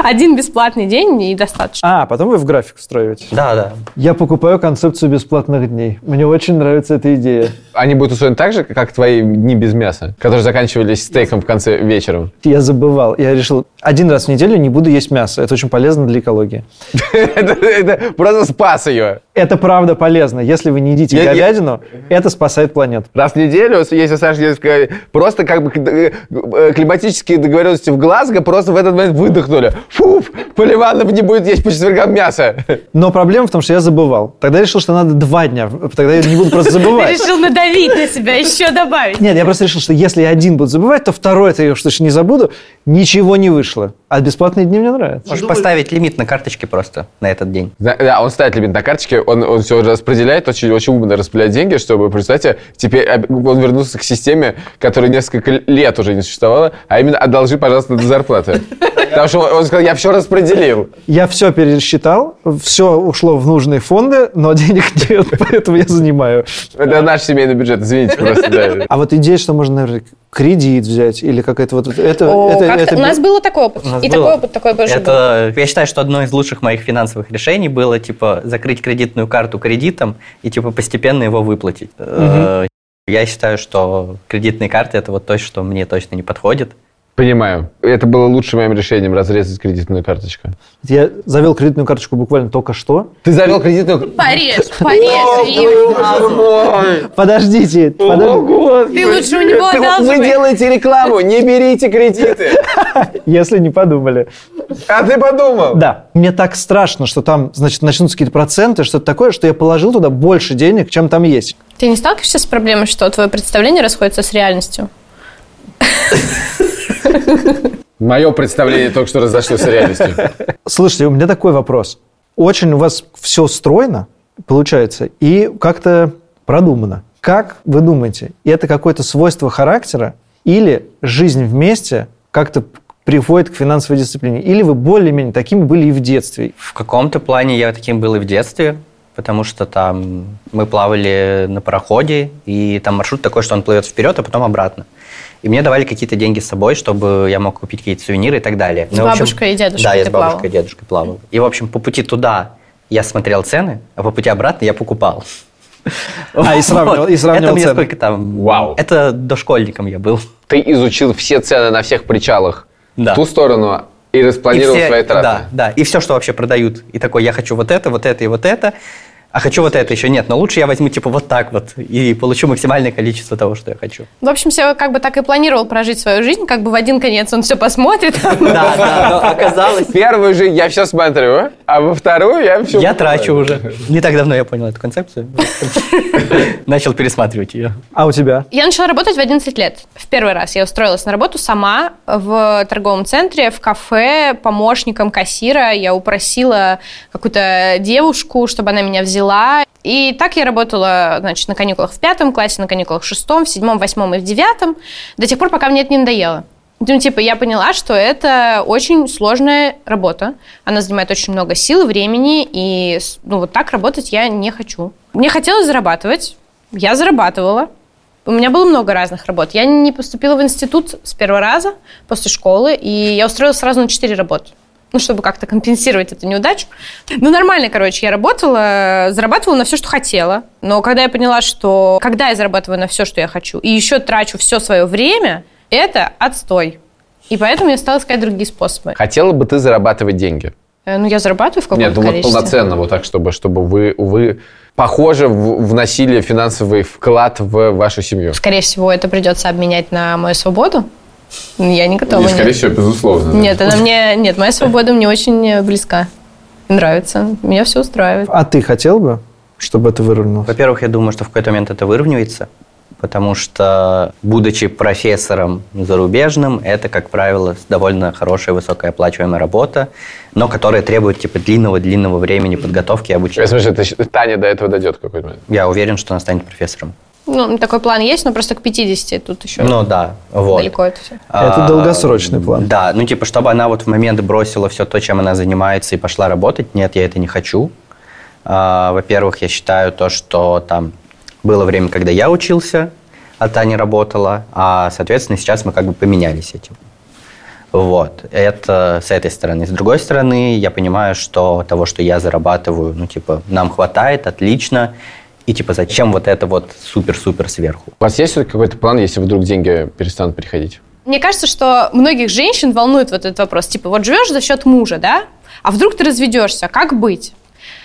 S7: Один бесплатный день и достаточно.
S2: А, потом вы в график встраиваете.
S6: Да, да.
S2: Я покупаю концепцию бесплатных дней. Мне очень нравится эта идея.
S1: Они будут устроены так же, как твои дни без мяса, которые заканчивались стейком в конце вечером.
S2: Я забывал. Я решил, один раз в неделю не буду есть мясо. Это очень полезно для экологии. <laughs>
S1: Это просто спас ее.
S2: Это правда полезно. Если вы не едите говядину, это спасает планету.
S1: Раз в неделю, если Саша несколько... Просто как бы э, э, климатические договоренности в Глазго просто в этот момент выдохнули. Фуф, Поливанов не будет есть по четвергам мясо.
S2: Но проблема в том, что я забывал. Тогда я решил, что надо два дня. Тогда я не буду просто
S7: Ты
S2: забывать.
S7: решил надавить на себя, еще добавить.
S2: Нет, я просто решил, что если я один буду забывать, то второй это я уж точно не забуду. Ничего не вышло. А бесплатные дни мне нравятся.
S6: Можешь поставить лимит на карточке просто на этот день.
S1: Да, да, он ставит лимит на карточке, он, он все распределяет, очень, очень умно распределяет деньги, чтобы, представьте, теперь он вернулся к системе, которая несколько лет уже не существовала, а именно одолжи, пожалуйста, до зарплаты. Потому что он, сказал, я все распределил.
S2: Я все пересчитал, все ушло в нужные фонды, но денег <laughs> нет, поэтому я занимаю.
S1: Это наш семейный бюджет, извините просто. да.
S2: А вот идея, что можно, наверное, кредит взять или какая-то вот это...
S7: О,
S2: это,
S7: У нас был такой опыт. И
S6: было.
S7: такой опыт, такой больше был.
S6: Это, я считаю, что одно из лучших моих финансовых решений было, типа, закрыть кредитную карту кредитом и, типа, постепенно его выплатить. Э, Я считаю, что кредитные карты – это вот то, что мне точно не подходит.
S1: Понимаю. Это было лучшим моим решением разрезать кредитную карточку.
S2: Я завел кредитную карточку буквально только что.
S1: Ты завел кредитную...
S7: Порежь, порежь. и-
S2: Подождите, подождите.
S7: Ты лучше у него
S1: Вы
S7: одалживай.
S1: делаете рекламу, не берите кредиты. <laughs>
S2: если не подумали.
S1: А ты подумал?
S2: Да, мне так страшно, что там, значит, начнутся какие-то проценты, что-то такое, что я положил туда больше денег, чем там есть.
S7: Ты не сталкиваешься с проблемой, что твое представление расходится с реальностью? <laughs> <laughs>
S1: Мое представление только что разошлось с реальностью.
S2: Слушайте, у меня такой вопрос. Очень у вас все стройно, получается, и как-то продумано. Как вы думаете, это какое-то свойство характера или жизнь вместе как-то приводит к финансовой дисциплине? Или вы более-менее такими были и в детстве?
S6: В каком-то плане я таким был и в детстве, потому что там мы плавали на пароходе, и там маршрут такой, что он плывет вперед, а потом обратно. И мне давали какие-то деньги с собой, чтобы я мог купить какие-то сувениры и так далее.
S7: С
S6: Ну, в общем,
S7: бабушкой и дедушкой
S6: Да, я с бабушкой
S7: плавал.
S6: и дедушкой плавал. И, в общем, по пути туда я смотрел цены, а по пути обратно я покупал. <laughs>
S2: А, и сравнивал- и сравнивал
S6: Это мне сколько там...
S1: Вау.
S6: Это дошкольником я был.
S1: Ты изучил все цены на всех причалах
S6: Да.
S1: в ту сторону и распланировал
S6: И все-
S1: свои траты.
S6: Да, да. И все, что вообще продают. И такой, я хочу вот это, вот это и вот это. А хочу вот это еще нет. Но лучше я возьму типа вот так вот и получу максимальное количество того, что я хочу.
S7: В общем, Сева как бы так и планировал прожить свою жизнь, как бы в один конец он все посмотрит. <laughs>
S6: Да, да, но оказалось...
S1: Первую же я все смотрю, а во вторую я все...
S6: Я трачу уже. Не так давно я понял эту концепцию. <laughs> Начал пересматривать ее.
S2: А у тебя?
S7: Я начала работать в 11 лет. В первый раз я устроилась на работу сама в торговом центре, в кафе, помощником кассира. Я упросила какую-то девушку, чтобы она меня взяла. И так я работала, значит, на каникулах в пятом классе, на каникулах в шестом, в седьмом, восьмом и в девятом, до тех пор, пока мне это не надоело. Ну, типа, я поняла, что это очень сложная работа. Она занимает очень много сил, времени, и ну, вот так работать я не хочу. Мне хотелось зарабатывать, я зарабатывала. У меня было много разных работ. Я не поступила в институт с первого раза после школы, и я устроилась сразу на четыре работы. Ну, чтобы как-то компенсировать эту неудачу. Ну, нормально, короче, я работала, зарабатывала на все, что хотела. Но когда я поняла, что когда я зарабатываю на все, что я хочу, и еще трачу все свое время, это отстой. И поэтому я стала искать другие способы.
S1: Хотела бы ты зарабатывать деньги?
S7: Э, Ну, я зарабатываю в каком-то
S1: Нет, ну вот полноценно, вот так, чтобы, чтобы вы, вы похоже, вносили финансовый вклад в вашу семью.
S7: Скорее всего, это придется обменять на мою свободу. Я не готова.
S1: И, скорее
S7: нет.
S1: всего, безусловно. да.
S7: Нет, она мне... Нет, моя свобода мне очень э, близка. Нравится. Меня все устраивает.
S2: А ты хотел бы, чтобы это выровнялось?
S6: Во-первых, я думаю, что в какой-то момент это выравнивается, потому что, будучи профессором зарубежным, это, как правило, довольно хорошая, высокооплачиваемая работа, но которая требует типа длинного-длинного времени подготовки и
S1: Я
S6: обучения.
S1: смысле, это щ- Таня до этого дойдет какой-то момент.
S6: Я уверен, что она станет профессором.
S7: Ну, такой план есть, но просто к 50 тут еще
S6: Ну да, вот.
S7: далеко это все.
S2: Это
S6: А,
S2: долгосрочный план.
S6: Да, ну типа, чтобы она вот в момент бросила все то, чем она занимается, и пошла работать, нет, я это не хочу. А, Во-первых, я считаю то, что там было время, когда я учился, а Таня работала, а, соответственно, сейчас мы как бы поменялись этим. Вот, это с этой стороны. С другой стороны, я понимаю, что того, что я зарабатываю, ну, типа, нам хватает, отлично, и, типа, зачем вот это вот супер-супер сверху?
S1: У вас есть какой-то план, если вдруг деньги перестанут приходить?
S7: Мне кажется, что многих женщин волнует вот этот вопрос. Типа, вот живешь за счет мужа, да? А вдруг ты разведешься? Как быть?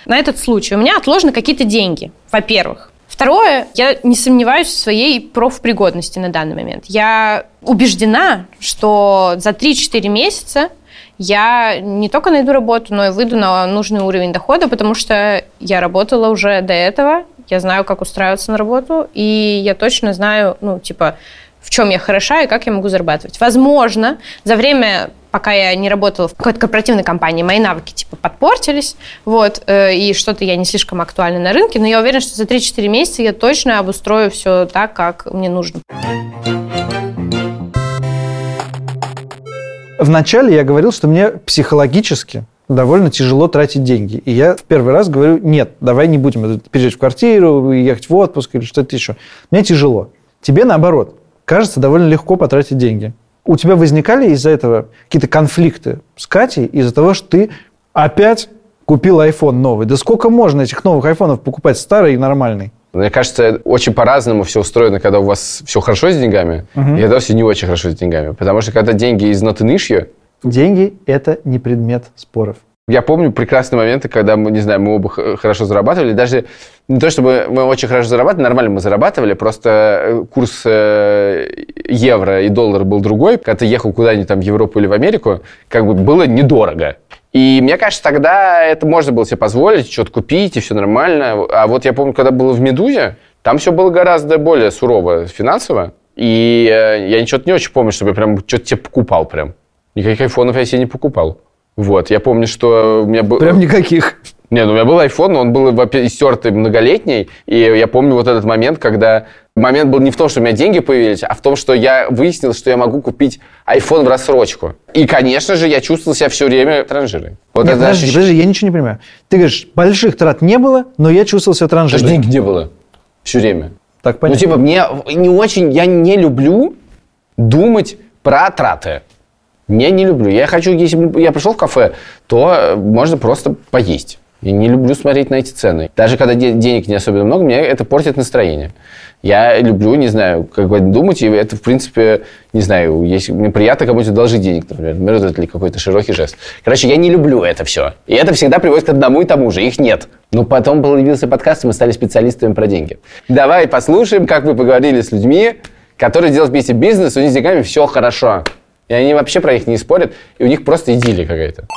S7: На этот случай у меня отложены какие-то деньги, во-первых. Второе, я не сомневаюсь в своей профпригодности на данный момент. Я убеждена, что за 3-4 месяца я не только найду работу, но и выйду на нужный уровень дохода, потому что я работала уже до этого, я знаю, как устраиваться на работу, и я точно знаю, ну, типа, в чем я хороша и как я могу зарабатывать. Возможно, за время, пока я не работала в какой-то корпоративной компании, мои навыки типа подпортились, вот, э, и что-то я не слишком актуальна на рынке, но я уверена, что за 3-4 месяца я точно обустрою все так, как мне нужно.
S2: Вначале я говорил, что мне психологически довольно тяжело тратить деньги. И я в первый раз говорю, нет, давай не будем переезжать в квартиру, ехать в отпуск или что-то еще. Мне тяжело. Тебе наоборот. Кажется, довольно легко потратить деньги. У тебя возникали из-за этого какие-то конфликты с Катей из-за того, что ты опять купил iPhone новый? Да сколько можно этих новых айфонов покупать, старый и нормальный?
S1: Мне кажется, очень по-разному все устроено, когда у вас все хорошо с деньгами, и когда все не очень хорошо с деньгами. Потому что когда деньги из issue,
S2: Деньги – это не предмет споров.
S1: Я помню прекрасные моменты, когда мы, не знаю, мы оба хорошо зарабатывали. Даже не то, чтобы мы очень хорошо зарабатывали, нормально мы зарабатывали, просто э, курс э, евро и доллара был другой. Когда ты ехал куда-нибудь там в Европу или в Америку, как бы было недорого. И мне кажется, тогда это можно было себе позволить, что-то купить, и все нормально. А вот я помню, когда было в «Медузе», там все было гораздо более сурово финансово. И э, я ничего не очень помню, чтобы я прям что-то тебе покупал прям. Никаких айфонов я себе не покупал. Вот, я помню, что у меня был...
S2: Прям никаких.
S1: Не, ну у меня был iPhone, но он был истертый многолетний, и я помню вот этот момент, когда... Момент был не в том, что у меня деньги появились, а в том, что я выяснил, что я могу купить iPhone в рассрочку. И, конечно же, я чувствовал себя все время транжирой. Вот
S2: Нет, подожди,
S1: ощущ-
S2: подожди, я ничего не понимаю. Ты говоришь, больших трат не было, но я чувствовал себя транжирой.
S1: денег не было. Все время.
S2: Так
S1: Ну,
S2: понятно.
S1: типа, мне не очень... Я не люблю думать про траты. Не, не люблю. Я хочу, если я пришел в кафе, то э, можно просто поесть. Я не люблю смотреть на эти цены. Даже когда де- денег не особенно много, мне это портит настроение. Я люблю, не знаю, как бы думать, и это, в принципе, не знаю, если мне приятно кому-то должить денег, например. Например, это ли какой-то широкий жест. Короче, я не люблю это все. И это всегда приводит к одному и тому же. Их нет. Но потом появился подкаст, и мы стали специалистами про деньги. Давай послушаем, как вы поговорили с людьми, которые делают вместе бизнес, у них с деньгами все хорошо. И они вообще про них не спорят, и у них просто идиллия какая-то.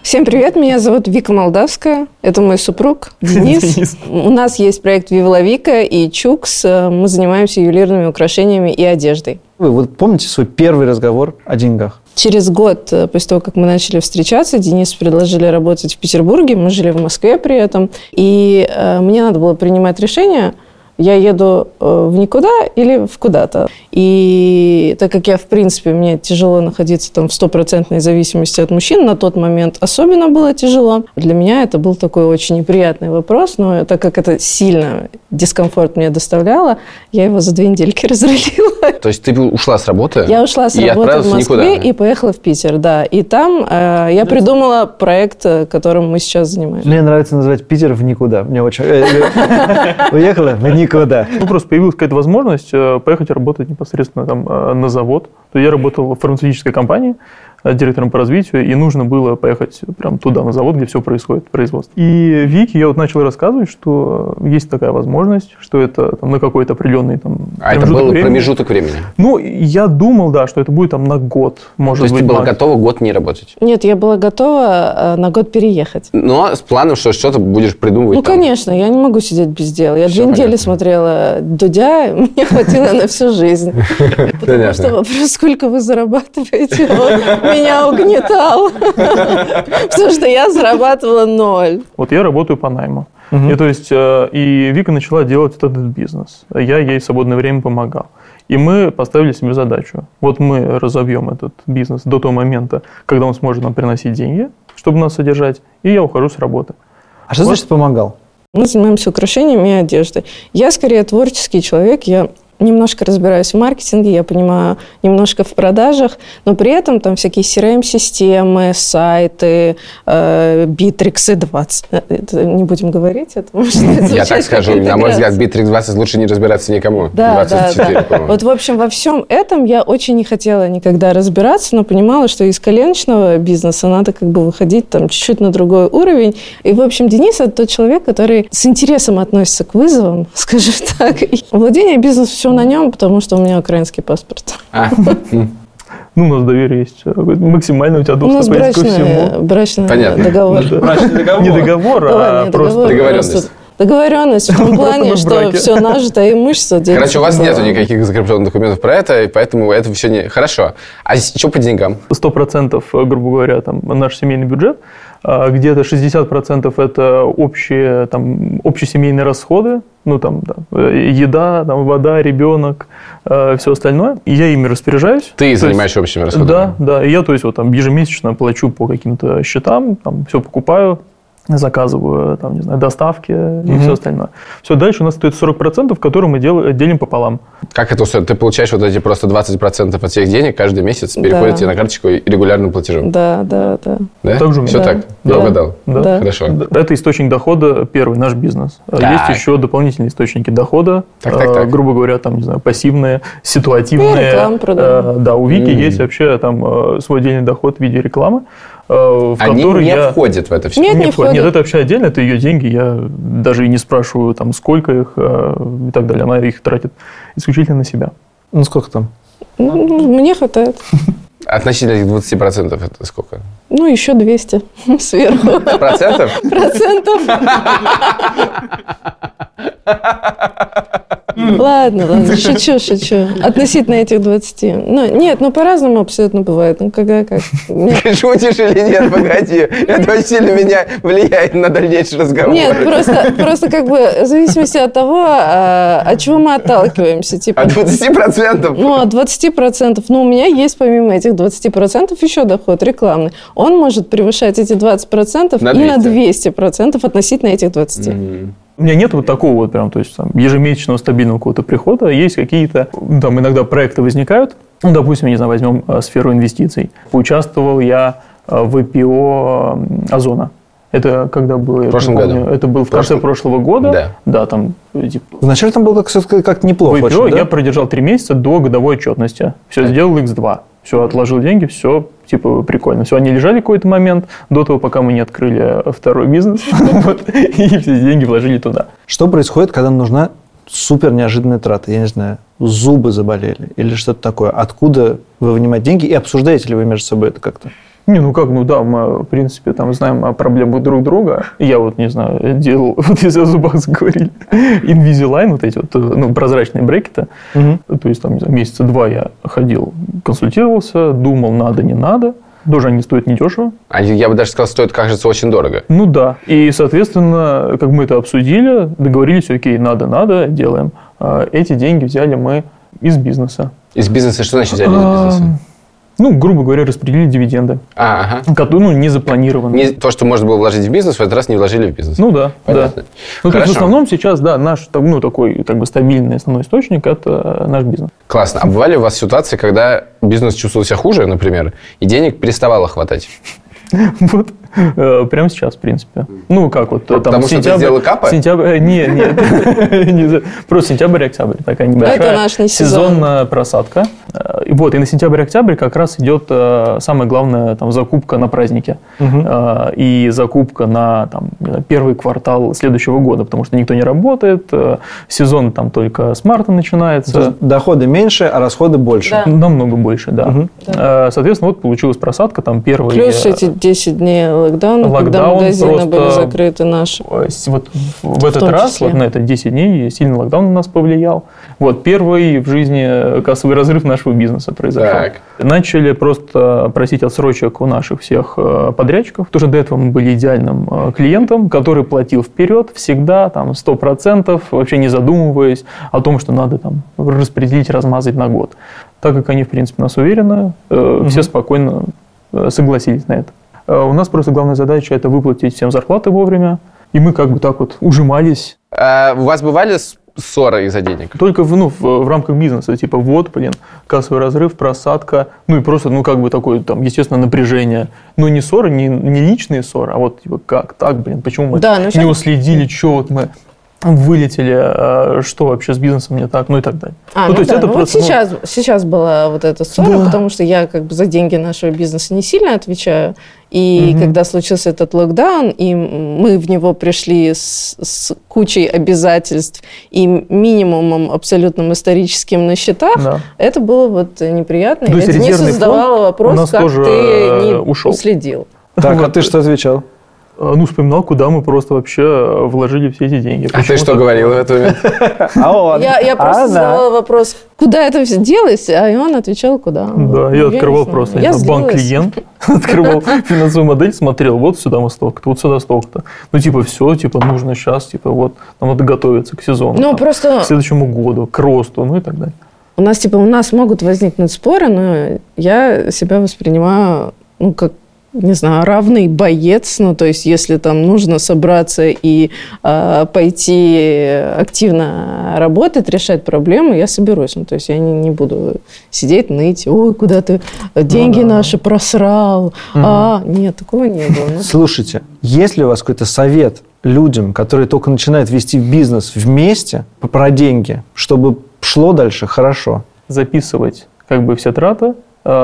S8: Всем привет, меня зовут Вика Молдавская, это мой супруг <laughs> Денис. У нас есть проект Вивла Вика и Чукс, Э, мы занимаемся ювелирными украшениями и одеждой.
S2: Вы вот помните свой первый разговор о деньгах?
S8: Через год э, после того, как мы начали встречаться, Денис предложили работать в Петербурге, мы жили в Москве при этом, и э, мне надо было принимать решение, я еду э, в никуда или в куда-то. И так как я, в принципе, мне тяжело находиться там в стопроцентной зависимости от мужчин, на тот момент особенно было тяжело. Для меня это был такой очень неприятный вопрос, но так как это сильно дискомфорт мне доставляло, я его за две недельки <laughs> разрулила.
S1: То есть ты ушла с работы?
S8: Я ушла с работы в Москве
S1: никуда?
S8: и поехала в Питер, да. И там э, я придумала проект, э, которым мы сейчас занимаемся.
S2: Мне нравится называть Питер в никуда. Мне очень... э, <laughs> Уехала в никуда.
S9: Ну, просто появилась какая-то возможность э, поехать работать непосредственно там э, на завод. То я работал в фармацевтической компании директором по развитию, и нужно было поехать прям туда, на завод, где все происходит, производство. И Вике я вот начал рассказывать, что есть такая возможность, что это там, на какой-то определенный там
S1: А это
S9: промежуток
S1: был
S9: времени.
S1: промежуток времени?
S9: Ну, я думал, да, что это будет там на год, может
S1: То есть
S9: быть.
S1: ты была
S9: максимум.
S1: готова год не работать?
S8: Нет, я была готова э, на год переехать.
S1: Но с планом, что что-то будешь придумывать
S8: Ну,
S1: там.
S8: конечно, я не могу сидеть без дела. Я
S1: Всё
S8: две недели
S1: понятно.
S8: смотрела Дудя, мне <laughs> хватило на всю жизнь. Потому что вопрос, сколько вы зарабатываете, меня угнетал. <laughs> Потому что я зарабатывала ноль.
S9: Вот я работаю по найму. И то есть, э, и Вика начала делать этот бизнес. Я ей в свободное время помогал. И мы поставили себе задачу. Вот мы разовьем этот бизнес до того момента, когда он сможет нам приносить деньги, чтобы нас содержать, и я ухожу с работы.
S2: А что значит помогал?
S8: Мы занимаемся украшениями и одеждой. Я скорее творческий человек, я немножко разбираюсь в маркетинге, я понимаю немножко в продажах, но при этом там всякие CRM-системы, сайты, э, Bittrex 20. Э, Это не будем говорить, это может
S1: Я так скажу, на мой взгляд. Bittrex 20 лучше не разбираться никому.
S8: Да, да,
S1: 24,
S8: да.
S1: по-моему.
S8: Вот, в общем, во всем этом я очень не хотела никогда разбираться, но понимала, что из коленочного бизнеса надо как бы выходить там чуть-чуть на другой уровень. И, в общем, Денис – это тот человек, который с интересом относится к вызовам, <laughs> скажем так. Владение бизнесом все на нем, потому что у меня украинский паспорт.
S1: А.
S9: Ну, у нас доверие есть. Максимально у тебя
S8: У
S9: доступ
S8: нас
S9: есть ко
S8: брачный,
S9: всему.
S8: брачный
S1: Понятно.
S8: договор.
S9: Не договор,
S8: Да ладно,
S9: а
S8: не
S9: просто...
S8: договор,
S1: Договоренность.
S8: Договоренность в том плане, что все нажитое имущество
S1: Короче, у вас нету никаких закрепленных документов про это, и поэтому это все не... Хорошо. А что по деньгам?
S9: 100%, э, грубо говоря, там, наш семейный бюджет, где-то 60% это общие, там, общесемейные расходы, ну, там, да, э, еда, там, вода, ребенок, все остальное. И я ими распоряжаюсь.
S1: Ты
S9: То есть-
S1: занимаешься общими расходами?
S9: Да, да. И я, то есть, вот там ежемесячно плачу по каким-то счетам, там, все покупаю, заказываю, там, не знаю, доставки и все остальное. Все, дальше у нас стоит 40%, которые мы дел- делим пополам.
S1: Как это устроено? Ты получаешь вот эти просто 20% от всех денег каждый месяц, переходит
S8: Да.
S1: тебе на карточку и регулярным платежом?
S8: Да, да, да.
S1: Да?
S9: Так же у меня.
S1: Все
S8: Да.
S1: так? Я
S8: Да.
S1: угадал?
S8: Да.
S1: Хорошо.
S9: Это источник дохода первый, наш бизнес. А
S1: Так.
S9: Есть еще дополнительные источники дохода,
S1: Так, так, так.
S9: грубо говоря, там, не знаю, пассивные, ситуативные.
S8: Ну, рекламу продаем.
S9: Да, у Вики
S1: Мгм.
S9: есть вообще там э, свой отдельный доход в виде рекламы, в
S1: Они
S9: который
S1: не
S9: я...
S1: входят в это все?
S8: Нет, не
S9: Нет,
S8: входит.
S9: нет, это вообще отдельно, это ее деньги, я даже и не спрашиваю, там, сколько их э, и так далее. Она их тратит исключительно на себя.
S2: Ну, сколько там?
S8: Ну, мне хватает.
S1: Относительно этих 20% это сколько?
S8: Ну, еще 200 <laughs> сверху
S1: Процентов?
S8: процентов. Ладно, ладно, шучу, шучу. Относительно этих 20. Ну, нет, ну по-разному абсолютно бывает. Ну, когда как. <laughs>
S1: Шутишь или нет? Погоди. Это очень сильно меня влияет на дальнейший разговор.
S8: Нет, просто, просто как бы в зависимости от того, а, от чего мы отталкиваемся. Типа,
S1: От 20%?
S8: Ну, от 20%. Ну, у меня есть помимо этих 20% еще доход рекламный. Он может превышать эти 20%
S1: На
S8: и на
S1: 200.
S8: 200% относительно этих 20%.
S1: Мгм.
S9: У меня нет вот такого вот прям, то есть там, ежемесячного стабильного какого-то прихода. Есть какие-то, ну, там иногда проекты возникают. Ну, допустим, не знаю, возьмем э, сферу инвестиций. Поучаствовал я э, в IPO м, Озона. Это когда было?
S1: В прошлом
S9: помню,
S1: году.
S9: Это было в конце
S1: Прошлом-
S9: прошлого года.
S1: Да.
S9: Да, там э, типа,
S2: Вначале там было как, всё-таки как неплохо
S9: в IPO
S2: очень, да?
S9: я продержал три месяца до годовой отчетности. Все, сделал X2. Все, отложил деньги, все, типа, прикольно. Все, они лежали какой-то момент до того, пока мы не открыли э, второй бизнес. <laughs> И все деньги вложили туда.
S2: Что происходит, когда нужна супер неожиданная трата? Я не знаю, зубы заболели или что-то такое. Откуда вы вынимаете деньги и обсуждаете ли вы между собой это как-то?
S9: Не, ну как, ну да, мы, в принципе, там знаем о проблемах друг друга. Я вот, не знаю, делал, <laughs> вот если о зубах заговорили, Invisalign, вот эти вот, э, ну, прозрачные брекеты. То есть, там, не знаю, месяца два я ходил, консультировался, думал, надо, не надо. Тоже они стоят недешево.
S1: Они, я бы даже сказал, стоит, кажется, очень дорого.
S9: Ну да. И, соответственно, как мы это обсудили, договорились, окей, надо, надо, делаем. А Эти деньги взяли мы из бизнеса.
S1: Из бизнеса что значит взяли из
S9: А,
S1: бизнеса?
S9: Ну, грубо говоря, распределили дивиденды,
S1: А, ага.
S9: которые, ну, не запланированы.
S1: Не- то, что можно было вложить в бизнес, в этот раз не вложили в бизнес.
S9: Ну да,
S1: Понятно.
S9: да. Ну, то есть в
S1: Хорошо.
S9: основном сейчас, да, наш ну, такой как бы стабильный основной источник – это наш бизнес.
S1: Классно. А бывали у вас ситуации, когда бизнес чувствовал себя хуже, например, и денег переставало хватать? <laughs>
S9: Вот. Э, Прямо сейчас, в принципе. Ну, как вот э, там
S1: Потому что ты
S9: сентябрь...
S1: сделал капа?
S9: Сентябрь... э, Не, нет. <laughs> <laughs> Не за- Просто сентябрь-октябрь. Такая небольшая
S8: Это наш не сезон.
S9: сезонная просадка. Э, И вот, и на сентябрь-октябрь как раз идет э, самая главная там закупка на праздники. Э, И закупка на там, первый квартал следующего года, потому что никто не работает, э, сезон там только с марта
S2: То
S9: начинается.
S2: есть доходы меньше, а расходы больше.
S8: Да.
S9: Намного больше, да. Э, Соответственно, вот получилась просадка, там первый...
S8: Плюс
S9: э,
S8: эти 10 дней локдауна, когда
S9: Локдаун
S8: магазины
S9: просто-
S8: были закрыты наши.
S9: Э, Вот в этот
S8: том
S9: раз,
S8: числе.
S9: вот на это 10 дней, сильно локдаун на нас повлиял. Вот первый в жизни кассовый разрыв нашего бизнеса произошел.
S1: Так.
S9: Начали просто просить отсрочек у наших всех э, подрядчиков. Потому что до этого мы были идеальным э, клиентом, который платил вперед всегда, там, 100%, вообще не задумываясь о том, что надо там распределить, размазать на год. Так как они, в принципе, нас уверены, э, все спокойно э, согласились на это. Э, У нас просто главная задача – это выплатить всем зарплаты вовремя. И мы как бы так вот ужимались
S1: А у вас бывали ссоры из-за денег?
S9: только в, ну, в, в рамках бизнеса. Типа вот, блин, кассовый разрыв, просадка. Ну и просто, ну как бы такое, там, естественно, напряжение. Ну не ссоры, не, не личные ссоры, а вот типа как так, блин, почему мы
S8: Да, ну
S9: не уследили, что вот мы вылетели, а, что вообще с бизнесом не так, ну и так далее.
S8: А,
S9: ну,
S8: ну,
S9: то есть
S8: да,
S9: это
S8: ну,
S9: просто,
S8: вот
S9: ну,
S8: сейчас, сейчас была вот эта ссора,
S9: Да.
S8: потому что я как бы за деньги нашего бизнеса не сильно отвечаю. И
S9: Мгм.
S8: когда случился этот локдаун, и мы в него пришли с, с кучей обязательств и минимумом абсолютным историческим на счетах,
S9: да.
S8: это было вот неприятно.
S9: То
S8: И
S9: есть
S8: я Денису
S9: резервный
S8: задавала
S9: фонд
S8: вопрос,
S9: у нас
S8: как
S9: тоже,
S8: ты
S9: э,
S8: не
S9: ушел.
S8: уследил.
S2: Так, а
S9: Вот.
S2: ты что отвечал?
S9: А, Ну, вспоминал, куда мы просто вообще э, вложили все эти деньги.
S1: А ты что говорил в момент? <laughs>
S2: А?
S8: Я, просто
S2: Она?
S8: задавала вопрос, куда это все делось, а и он отвечал, куда.
S9: Да, я открывал просто банк клиент, <laughs> <laughs> открывал финансовую модель, смотрел, вот сюда мы столько-то, вот сюда столько-то. Ну, типа, все, типа, нужно сейчас, типа, вот, нам надо готовиться к сезону.
S8: Ну, просто
S9: к следующему году, к росту, ну и так далее.
S8: У нас, типа, у нас могут возникнуть споры, но я себя воспринимаю, ну, как, не знаю, равный боец. Ну, то есть, если там нужно собраться и э, пойти активно работать, решать проблемы, я соберусь. Ну, то есть, я не, не буду сидеть, ныть, ой, куда ты деньги
S9: Ну да.
S8: наши просрал. А, нет, такого не было. Ну,
S2: Слушайте, есть ли у вас какой-то совет людям, которые только начинают вести бизнес вместе про деньги, чтобы шло дальше хорошо?
S9: Записывать, как бы, все траты,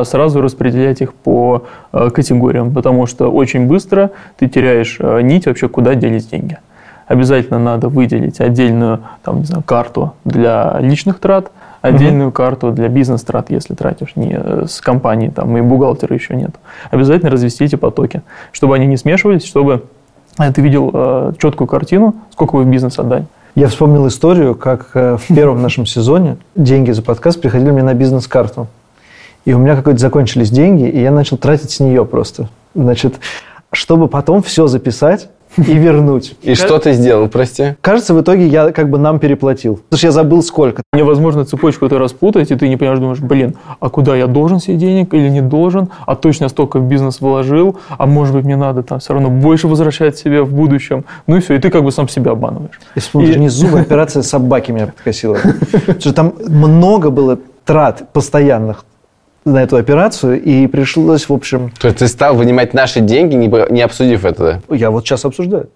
S9: сразу распределять их по э, категориям, потому что очень быстро ты теряешь э, нить вообще, куда делись деньги. Обязательно надо выделить отдельную там, не знаю, карту для личных трат, отдельную карту для бизнес-трат, если тратишь не э, с компанией, там и бухгалтера еще нет. Обязательно развести эти потоки, чтобы они не смешивались, чтобы э, ты видел э, четкую картину, сколько вы в бизнес отдали.
S2: Я вспомнил историю, как э, в первом нашем сезоне деньги за подкаст приходили мне на бизнес-карту. И у меня какой-то закончились деньги, и я начал тратить с нее просто. Значит, чтобы потом все записать и <laughs> вернуть.
S1: И что ты сделал, прости?
S2: Кажется, в итоге я как бы нам переплатил. Потому что я забыл сколько.
S9: Невозможно цепочку это распутать, и ты не понимаешь, думаешь, блин, а куда я должен себе денег или не должен, а точно столько в бизнес вложил, а может быть мне надо там все равно больше возвращать себе в будущем. Ну и все, и ты как бы сам себя обманываешь.
S2: Я вспомнил,
S9: И-
S2: не зубы, операция собаки меня подкосила. <laughs> Там много было трат постоянных на эту операцию, и пришлось, в общем...
S1: То есть ты стал вынимать наши деньги, не, не обсудив это?
S2: Я вот сейчас обсуждаю.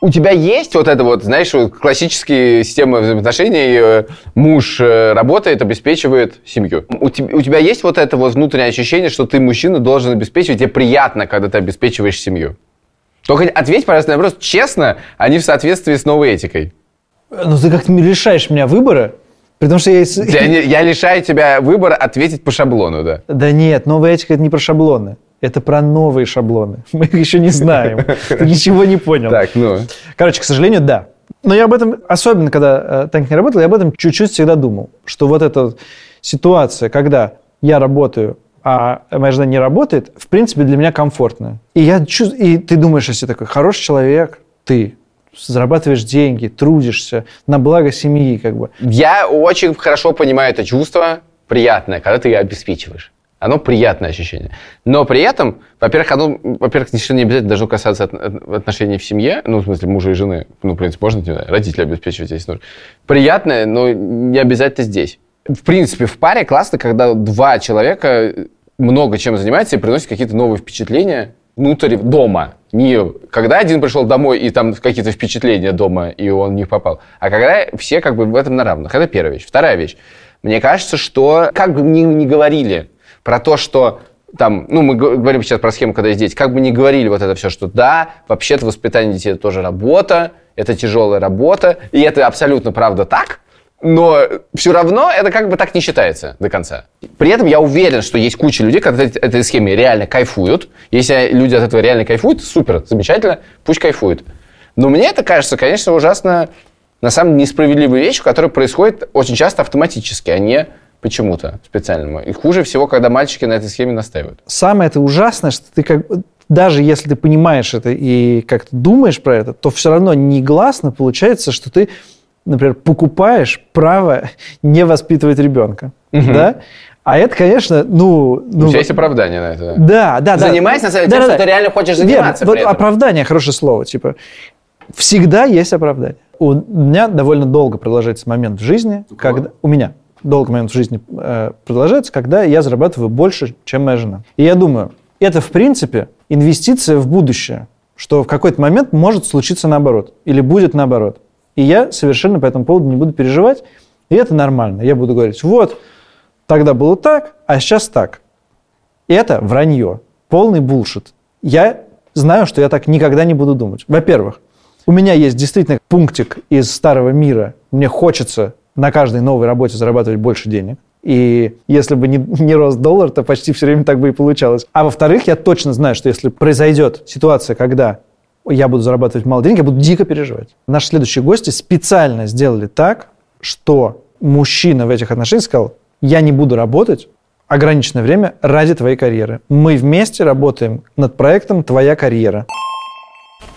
S1: У тебя есть вот это вот, знаешь, вот классические системы взаимоотношений, э, муж э, работает, обеспечивает семью. У, теб- у тебя есть вот это вот внутреннее ощущение, что ты мужчина должен обеспечивать, тебе приятно, когда ты обеспечиваешь семью? Только ответь, пожалуйста, на вопрос честно, а не в соответствии с новой этикой.
S2: Ну, ты как-то лишаешь меня выбора, потому что я...
S1: Я, не- я лишаю тебя выбора ответить по шаблону, да.
S2: Да нет, новая этика – это не про шаблоны. Это про новые шаблоны. <laughs> Мы их еще не знаем. Ты ничего не понял.
S1: Так, ну.
S2: Короче, к сожалению, да. Но я об этом, особенно когда э, Танька не работал, я об этом чуть-чуть всегда думал. Что вот эта ситуация, когда я работаю а моя жена не работает, в принципе, для меня комфортно. И, я чувств... и ты думаешь, если такой хороший человек, ты зарабатываешь деньги, трудишься на благо семьи, как бы.
S1: Я очень хорошо понимаю это чувство приятное, когда ты обеспечиваешь. Оно приятное ощущение. Но при этом, во-первых, оно, во-первых, совершенно не обязательно должно касаться от- от- отношений в семье, ну, в смысле, мужа и жены. Ну, в принципе, можно, не знаю, родителей обеспечивать, если нужно. Приятное, но не обязательно здесь. В принципе, в паре классно, когда два человека много чем занимаются и приносят какие-то новые впечатления внутрь дома. Не когда один пришел домой и там какие-то впечатления дома, и он в них попал, а когда все как бы в этом на равных. Это первая вещь. Вторая вещь. Мне кажется, что как бы ни, ни говорили про то, что там, ну, мы говорим сейчас про схему, когда есть дети, как бы ни говорили вот это все, что да, вообще-то воспитание детей это тоже работа, это тяжелая работа, и это абсолютно правда так, но все равно это как бы так не считается до конца. При этом я уверен, что есть куча людей, которые от этой схеме реально кайфуют. Если люди от этого реально кайфуют, супер, замечательно, пусть кайфуют. Но мне это кажется, конечно, ужасно, на самом деле, несправедливой вещью, которая происходит очень часто автоматически, а не почему-то специальному. И хуже всего, когда мальчики на этой схеме настаивают.
S2: Самое это ужасное, что ты как даже если ты понимаешь это и как-то думаешь про это, то все равно негласно получается, что ты, например, покупаешь право не воспитывать ребенка. Да? А это, конечно, ну...
S1: У
S2: ну
S1: тебя есть оправдание на это.
S2: Да, да, да.
S1: Занимайся, на самом деле,
S2: Да,
S1: тем,
S2: да,
S1: что
S2: да.
S1: ты реально хочешь
S2: Верно.
S1: заниматься
S2: Вот оправдание хорошее слово. Типа, всегда есть оправдание. У меня довольно долго продолжается момент в жизни, когда у меня долго момент в жизни э, продолжается, когда я зарабатываю больше, чем моя жена. И я думаю, это в принципе инвестиция в будущее, что в какой-то момент может случиться наоборот или будет наоборот. И я совершенно по этому поводу не буду переживать, и это нормально. Я буду говорить, вот, тогда было так, а сейчас так. Это вранье, полный булшит. Я знаю, что я так никогда не буду думать. Во-первых, у меня есть действительно пунктик из старого мира. Мне хочется на каждой новой работе зарабатывать больше денег. И если бы не, не рос доллар, то почти все время так бы и получалось. А во-вторых, я точно знаю, что если произойдет ситуация, когда я буду зарабатывать мало денег, я буду дико переживать. Наши следующие гости специально сделали так, что мужчина в этих отношениях сказал, я не буду работать ограниченное время ради твоей карьеры. Мы вместе работаем над проектом «Твоя карьера».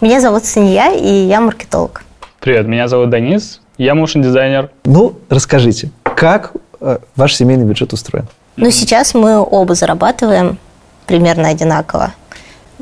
S10: Меня зовут Сания, и я маркетолог.
S11: Привет, меня зовут Денис, я моушен-дизайнер.
S2: Ну, расскажите, как э, ваш семейный бюджет устроен?
S10: Ну, сейчас мы оба зарабатываем примерно одинаково.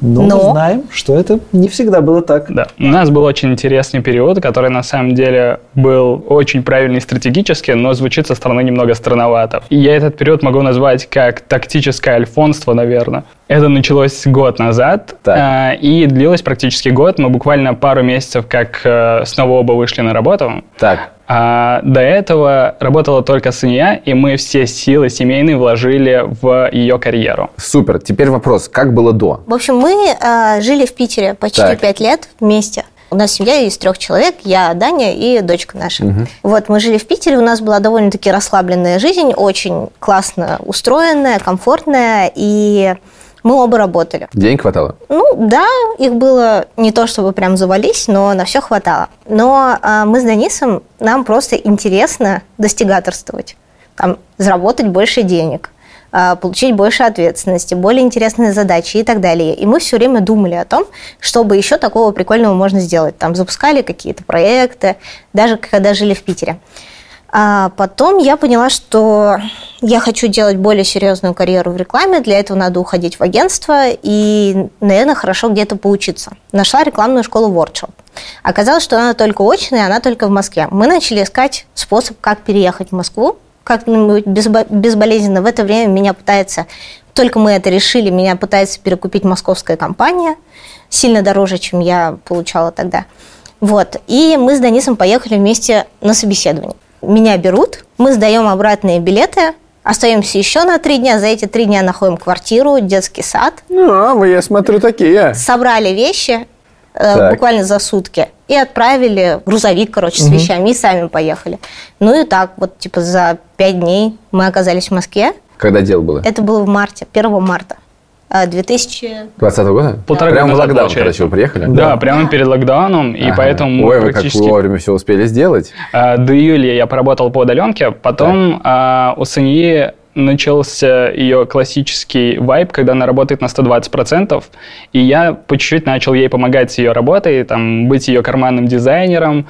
S2: Но,
S10: Но-
S2: мы знаем, что это не всегда было так.
S11: Да. У нас был очень интересный период, который на самом деле был очень правильный стратегически, но звучит со стороны немного странновато. И я этот период могу назвать как тактическое альфонство, наверное. Это началось год назад
S1: Так.
S11: а, и длилось практически год. Мы буквально пару месяцев как э, снова оба вышли на работу.
S1: Так,
S11: А до этого работала только Сания, и мы все силы семейные вложили в ее карьеру.
S1: супер. Теперь вопрос, как было до?
S10: В общем, мы э, жили в Питере почти
S1: Так.
S10: пять лет вместе. У нас семья из трех человек, я, Даня и дочка наша. Вот, мы жили в Питере, у нас была довольно-таки расслабленная жизнь, очень классно устроенная, комфортная, и мы оба работали.
S1: Денег хватало?
S10: Ну, да, их было не то чтобы прям завались, но на все хватало. Но а, мы с Денисом, нам просто интересно достигаторствовать. Там, заработать больше денег, а, получить больше ответственности, более интересные задачи и так далее. И мы все время думали о том, чтобы еще такого прикольного можно сделать. Там запускали какие-то проекты, даже когда жили в Питере. А потом я поняла, что я хочу делать более серьезную карьеру в рекламе. Для этого надо уходить в агентство и, наверное, хорошо где-то поучиться. Нашла рекламную школу Workshop. Оказалось, что она только очная, она только в Москве. Мы начали искать способ, как переехать в Москву, как-нибудь безбо- безболезненно. В это время меня пытается, только мы это решили, меня пытается перекупить московская компания, сильно дороже, чем я получала тогда. Вот. И мы с Денисом поехали вместе на собеседование. Меня берут, мы сдаем обратные билеты, остаемся еще на три дня. За эти три дня находим квартиру, детский сад,
S1: Ну, а вы, я смотрю, такие.
S10: собрали вещи э,
S1: Так.
S10: буквально за сутки и отправили грузовик, короче, с вещами и сами поехали. Ну и так, вот типа за пять дней мы оказались в Москве.
S1: Когда дело было?
S10: Это было в марте, 1 марта э, 2000...
S1: 20 года?
S11: Полтора
S1: Прямо
S11: года
S1: в
S11: назад,
S1: локдаун,
S11: получается.
S1: короче, вы приехали?
S11: Да, прямо перед локдауном, и
S1: Ага.
S11: поэтому
S1: Ой, вы как вовремя все успели сделать.
S11: А, До июля я поработал по удаленке, потом а, у Саньи начался ее классический вайб, когда она работает на 120%, и я по чуть-чуть начал ей помогать с ее работой, там, быть ее карманным дизайнером,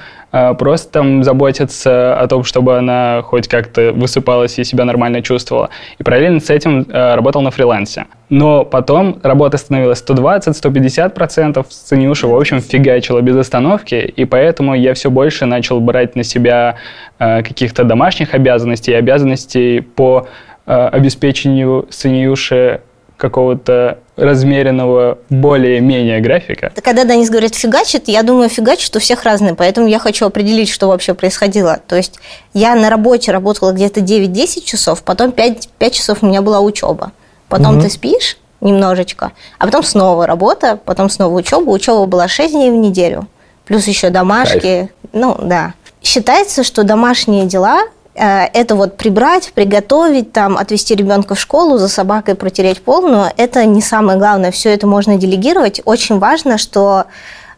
S11: просто там заботиться о том, чтобы она хоть как-то высыпалась и себя нормально чувствовала. И параллельно с этим э, работал на фрилансе. Но потом работа становилась 120-150%, Санюша, в общем, фигачила без остановки, и поэтому я все больше начал брать на себя э, каких-то домашних обязанностей, обязанностей по обеспечению Санюши какого-то размеренного более-менее графика.
S10: Когда Денис говорит «фигачит», я думаю, фигачит у всех разные, поэтому я хочу определить, что вообще происходило. То есть я на работе работала где-то 9-10 часов, потом 5, 5 часов у меня была учеба. Потом угу. ты спишь немножечко, а потом снова работа, потом снова учеба. Учеба была 6 дней в неделю, плюс еще домашки. Кайф. Ну, да. Считается, что домашние дела это вот прибрать, приготовить, там, отвезти ребенка в школу, за собакой протереть пол, но это не самое главное. Все это можно делегировать. Очень важно, что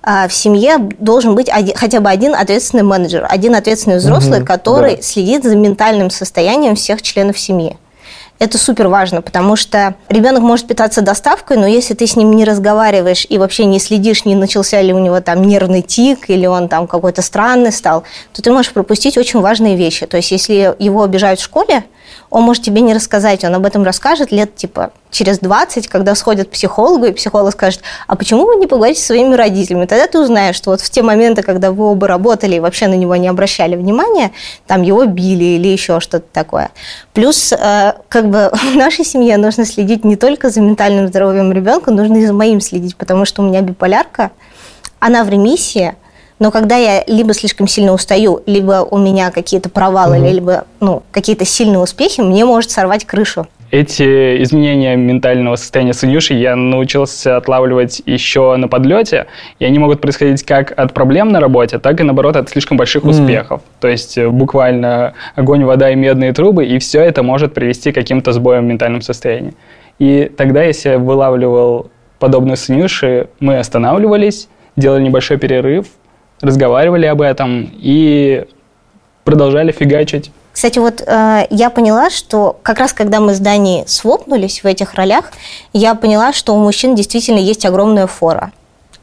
S10: э, в семье должен быть один, хотя бы один ответственный менеджер, один ответственный взрослый, угу, который да. следит за ментальным состоянием всех членов семьи. Это супер важно, потому что ребенок может питаться доставкой, но если ты с ним не разговариваешь и вообще не следишь, не начался ли у него там нервный тик или он там какой-то странный стал, то ты можешь пропустить очень важные вещи. То есть если его обижают в школе, он может тебе не рассказать, он об этом расскажет лет типа через 20, когда сходят к психологу, и психолог скажет, а почему вы не поговорите со своими родителями? Тогда ты узнаешь, что вот в те моменты, когда вы оба работали и вообще на него не обращали внимания, там его били или еще что-то такое. Плюс, э, как бы <laughs> в нашей семье нужно следить не только за ментальным здоровьем ребенка, нужно и за моим следить, потому что у меня биполярка, она в ремиссии, но когда я либо слишком сильно устаю, либо у меня какие-то провалы, угу. либо ну, какие-то сильные успехи, мне может сорвать крышу.
S11: Эти изменения ментального состояния Санюши я научился отлавливать еще на подлете, и они могут происходить как от проблем на работе, так и, наоборот, от слишком больших mm. успехов. То есть э, буквально огонь, вода и медные трубы, и все это может привести к каким-то сбоям в ментальном состоянии. И тогда, если я вылавливал подобные Санюши, мы останавливались, делали небольшой перерыв, разговаривали об этом и продолжали фигачить.
S10: Кстати, вот э, я поняла, что как раз когда мы с Даней свопнулись в этих ролях, я поняла, что у мужчин действительно есть огромная фора.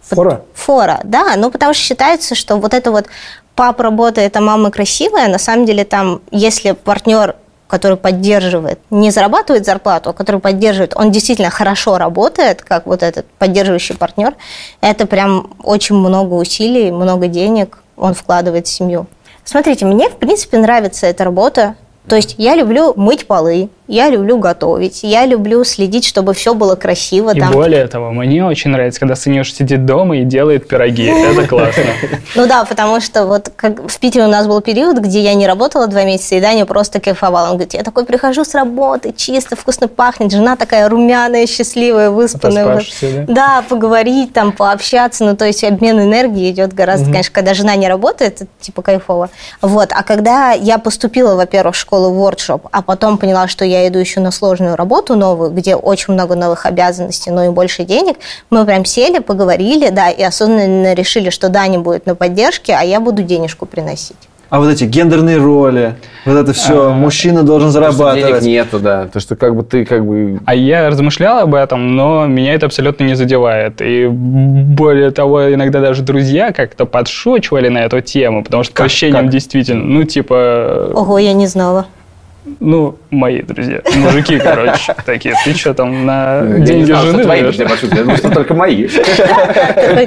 S2: Фора?
S10: Фора, да. Ну, потому что считается, что вот это вот папа работает, а мама красивая, на самом деле там, если партнер который поддерживает, не зарабатывает зарплату, а который поддерживает, он действительно хорошо работает, как вот этот поддерживающий партнер, это прям очень много усилий, много денег он вкладывает в семью. Смотрите, мне, в принципе, нравится эта работа. То есть я люблю мыть полы, я люблю готовить, я люблю следить, чтобы все было красиво.
S11: И там. более того, мне очень нравится, когда Санюш сидит дома и делает пироги. Это классно. <laughs>
S10: Ну да, потому что вот как в Питере у нас был период, где я не работала два месяца, и Даня просто кайфовал. Он говорит, я такой прихожу с работы, чисто, вкусно пахнет, жена такая румяная, счастливая, выспанная. Да, поговорить, там, пообщаться. Ну, то есть обмен энергии идет гораздо, конечно, когда жена не работает, это типа кайфово. Вот, а когда я поступила, во-первых, в школу воркшоп, а потом поняла, что я иду еще на сложную работу новую, где очень много новых обязанностей, но и больше денег, мы прям сели, поговорили, да, и осознанно решили, что Даня будет на поддержке, а я буду денежку приносить.
S2: А вот эти гендерные роли, вот это все, а, мужчина должен зарабатывать.
S1: денег нету, да. То, что как бы ты как бы...
S11: А я размышлял об этом, но меня это абсолютно не задевает. И более того, иногда даже друзья как-то подшучивали на эту тему, потому что как, по ощущениям как? действительно, ну типа...
S10: Ого, я не знала.
S11: Ну, мои друзья. Мужики, короче, <laughs> такие. Ты что там на деньги жены?
S1: Твои друзья, я думаю, что только мои.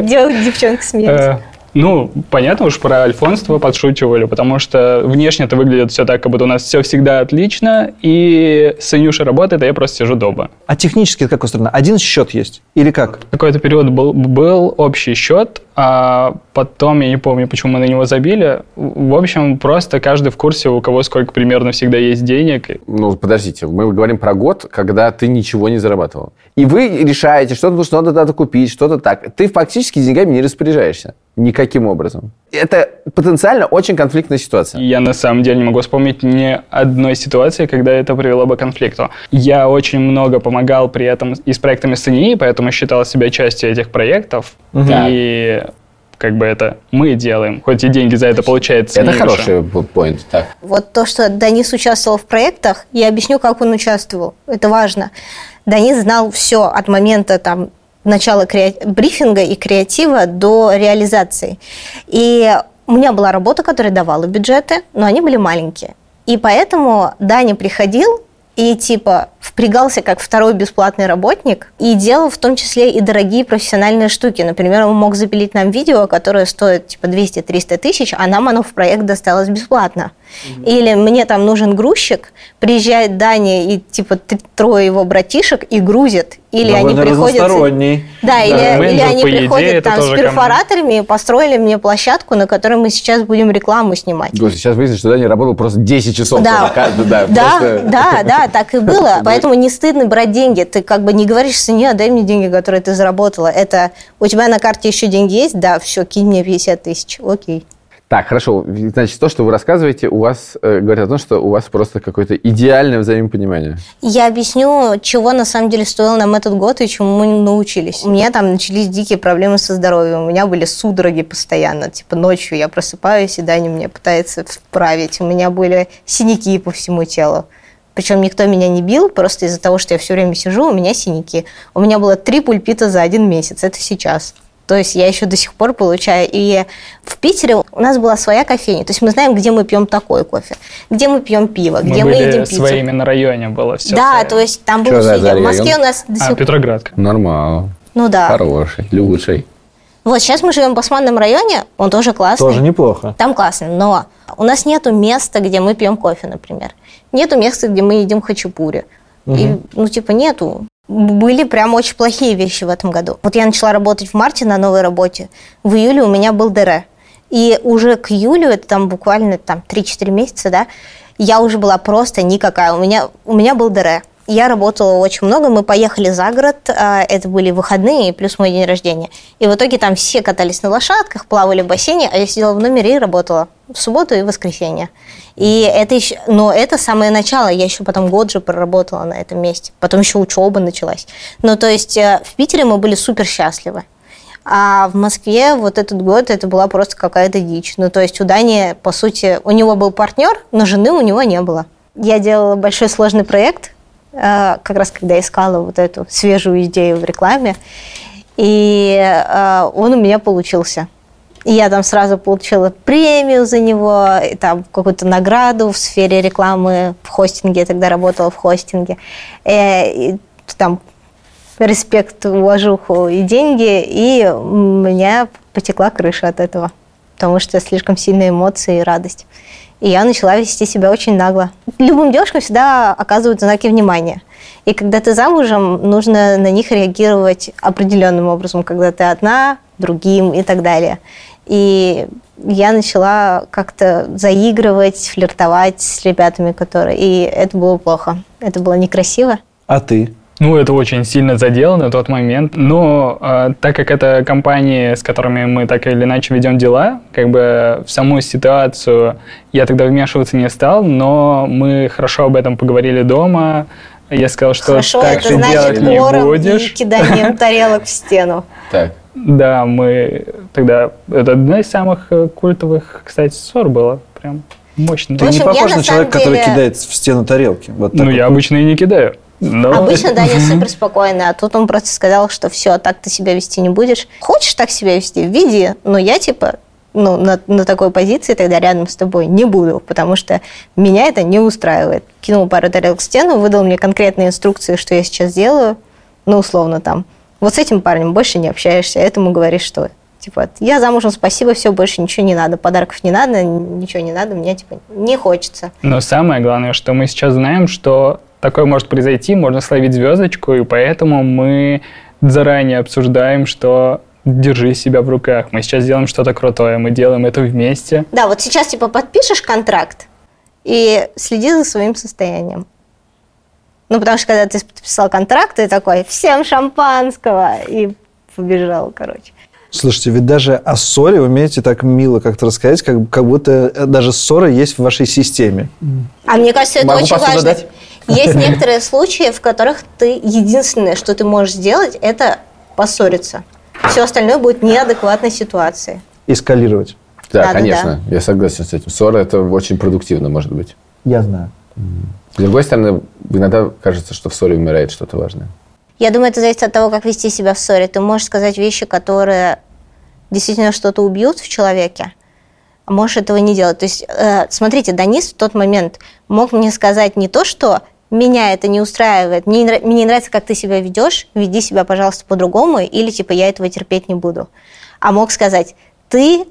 S10: Делать девчонок смеяться.
S11: Ну, понятно уж про альфонство подшучивали, потому что внешне это выглядит все так, как будто у нас все всегда отлично, и Санюша работает, а я просто сижу дома.
S2: А технически это как устроено? Один счет есть? Или как?
S11: Какой-то период был, был общий счет, а потом, я не помню, почему мы на него забили. В общем, просто каждый в курсе, у кого сколько примерно всегда есть денег.
S1: Ну, подождите, мы говорим про год, когда ты ничего не зарабатывал. И вы решаете, что-то что-то надо купить, что-то так. Ты фактически деньгами не распоряжаешься никаким образом. Это потенциально очень конфликтная ситуация.
S11: Я на самом деле не могу вспомнить ни одной ситуации, когда это привело бы к конфликту. Я очень много помогал при этом и с проектами СНИ, поэтому считал себя частью этих проектов. Угу. И как бы это мы делаем, хоть и деньги за это получается
S1: Это хороший поинт. Так.
S10: Вот то, что Данис участвовал в проектах, я объясню, как он участвовал. Это важно. Данис знал все от момента там, начала креа- брифинга и креатива до реализации. И у меня была работа, которая давала бюджеты, но они были маленькие. И поэтому Даня приходил и типа впрягался как второй бесплатный работник и делал в том числе и дорогие профессиональные штуки. Например, он мог запилить нам видео, которое стоит типа 200-300 тысяч, а нам оно в проект досталось бесплатно. Или мне там нужен грузчик, приезжает Даня и типа трое его братишек и грузит. Или они
S2: Довольно
S10: приходят...
S2: разносторонний.
S10: Да, или,
S11: менеджер,
S10: или они
S11: идее,
S10: приходят там с перфораторами и построили мне площадку, на которой мы сейчас будем рекламу снимать.
S1: Господи, сейчас выяснится, что Даня работал просто 10 часов.
S10: Да.
S1: каждый, да,
S10: Да,
S1: просто-
S10: да, да, так и было. Поэтому не стыдно брать деньги. Ты как бы не говоришь цене, дай мне деньги, которые ты заработала. Это у тебя на карте еще деньги есть? Да, все, кинь мне 50 тысяч. Окей.
S1: Так, хорошо. Значит, то, что вы рассказываете, у вас э, говорит о том, что у вас просто какое-то идеальное взаимопонимание.
S10: Я объясню, чего на самом деле стоил нам этот год и чему мы научились. У меня там начались дикие проблемы со здоровьем. У меня были судороги постоянно. Типа ночью я просыпаюсь, и Даня мне пытается вправить. У меня были синяки по всему телу. Причем никто меня не бил, просто из-за того, что я все время сижу, у меня синяки. У меня было три пульпита за один месяц. Это сейчас. То есть я еще до сих пор получаю. И в Питере у нас была своя кофейня. То есть мы знаем, где мы пьем такой кофе, где мы пьем пиво,
S11: Мы
S10: где мы,
S11: были
S10: едим пиццу.
S11: своими на районе было все.
S10: Да, то есть там было все.
S1: за
S10: В Москве у нас до сих
S11: А,
S10: пор...
S11: Петроградка.
S1: Нормально.
S10: Ну да.
S1: Хороший, лучший.
S10: Вот сейчас мы живем в Басманном районе, он тоже классный.
S2: Тоже неплохо.
S10: Там классно, но у нас нету места, где мы пьем кофе, например. Нету места, где мы едим хачапури. И, ну, типа, нету. Были прям очень плохие вещи в этом году. Вот я начала работать в марте на новой работе. В июле у меня был ДР. И уже к июлю, это там буквально там 3-4 месяца, да, я уже была просто никакая. У меня, у меня был ДР. Я работала очень много, мы поехали за город, а, это были выходные, плюс мой день рождения. И в итоге там все катались на лошадках, плавали в бассейне, а я сидела в номере и работала в субботу и воскресенье. И это еще, но это самое начало, я еще потом год же проработала на этом месте, потом еще учеба началась. Ну, то есть э, в Питере мы были супер счастливы. А в Москве вот этот год это была просто какая-то дичь. Ну, то есть у Дани, по сути, у него был партнер, но жены у него не было. Я делала большой сложный проект, как раз когда искала вот эту свежую идею в рекламе, и э, он у меня получился. И я там сразу получила премию за него, и там какую-то награду в сфере рекламы в хостинге. Я тогда работала в хостинге. Э, и там респект, уважуху и деньги, и у меня потекла крыша от этого, потому что слишком сильные эмоции и радость. И я начала вести себя очень нагло. Любым девушкам всегда оказывают знаки внимания. И когда ты замужем, нужно на них реагировать определенным образом, когда ты одна, другим и так далее. И я начала как-то заигрывать, флиртовать с ребятами, которые... И это было плохо. Это было некрасиво.
S2: А ты?
S11: Ну, это очень сильно задело на тот момент. Но э, так как это компании, с которыми мы так или иначе ведем дела, как бы в саму ситуацию я тогда вмешиваться не стал, но мы хорошо об этом поговорили дома. Я сказал, что
S10: Хорошо,
S11: так
S10: это
S11: ты
S10: значит
S11: делать не
S10: ором и
S11: будешь.
S10: киданием <laughs> тарелок в стену.
S1: Так.
S11: Да, мы тогда... Это одна из самых культовых, кстати, ссор была. Прям мощно.
S2: Ты не похож
S10: на
S2: человека, который кидает в стену тарелки.
S11: Ну, я обычно и не кидаю. Но...
S10: Обычно Даня супер спокойный, а тут он просто сказал, что все, так ты себя вести не будешь. Хочешь так себя вести, веди, но я типа ну, на, на такой позиции тогда рядом с тобой не буду, потому что меня это не устраивает. Кинул пару тарелок в стену, выдал мне конкретные инструкции, что я сейчас делаю, ну, условно там. Вот с этим парнем больше не общаешься, этому говоришь, что типа, я замужем, спасибо, все, больше ничего не надо, подарков не надо, ничего не надо, мне типа не хочется.
S11: Но самое главное, что мы сейчас знаем, что такое может произойти, можно словить звездочку, и поэтому мы заранее обсуждаем, что держи себя в руках. Мы сейчас делаем что-то крутое, мы делаем это вместе.
S10: Да, вот сейчас типа подпишешь контракт и следи за своим состоянием. Ну, потому что когда ты подписал контракт, ты такой, всем шампанского, и побежал, короче.
S2: Слушайте, ведь даже о ссоре вы умеете так мило как-то рассказать, как, как будто даже ссора есть в вашей системе.
S10: А мне кажется, это
S1: Могу
S10: очень важно.
S1: дать?
S10: Есть некоторые случаи, в которых ты единственное, что ты можешь сделать, это поссориться. Все остальное будет неадекватной ситуацией.
S2: эскалировать.
S1: Да,
S10: Да-да-да.
S1: конечно, я согласен с этим. Ссора это очень продуктивно, может быть.
S2: Я знаю.
S1: С другой стороны, иногда кажется, что в ссоре умирает что-то важное.
S10: Я думаю, это зависит от того, как вести себя в ссоре. Ты можешь сказать вещи, которые действительно что-то убьют в человеке, а можешь этого не делать. То есть, э, смотрите, Данис в тот момент мог мне сказать не то, что меня это не устраивает, мне мне не нравится, как ты себя ведешь, веди себя, пожалуйста, по-другому, или типа я этого терпеть не буду. А мог сказать, ты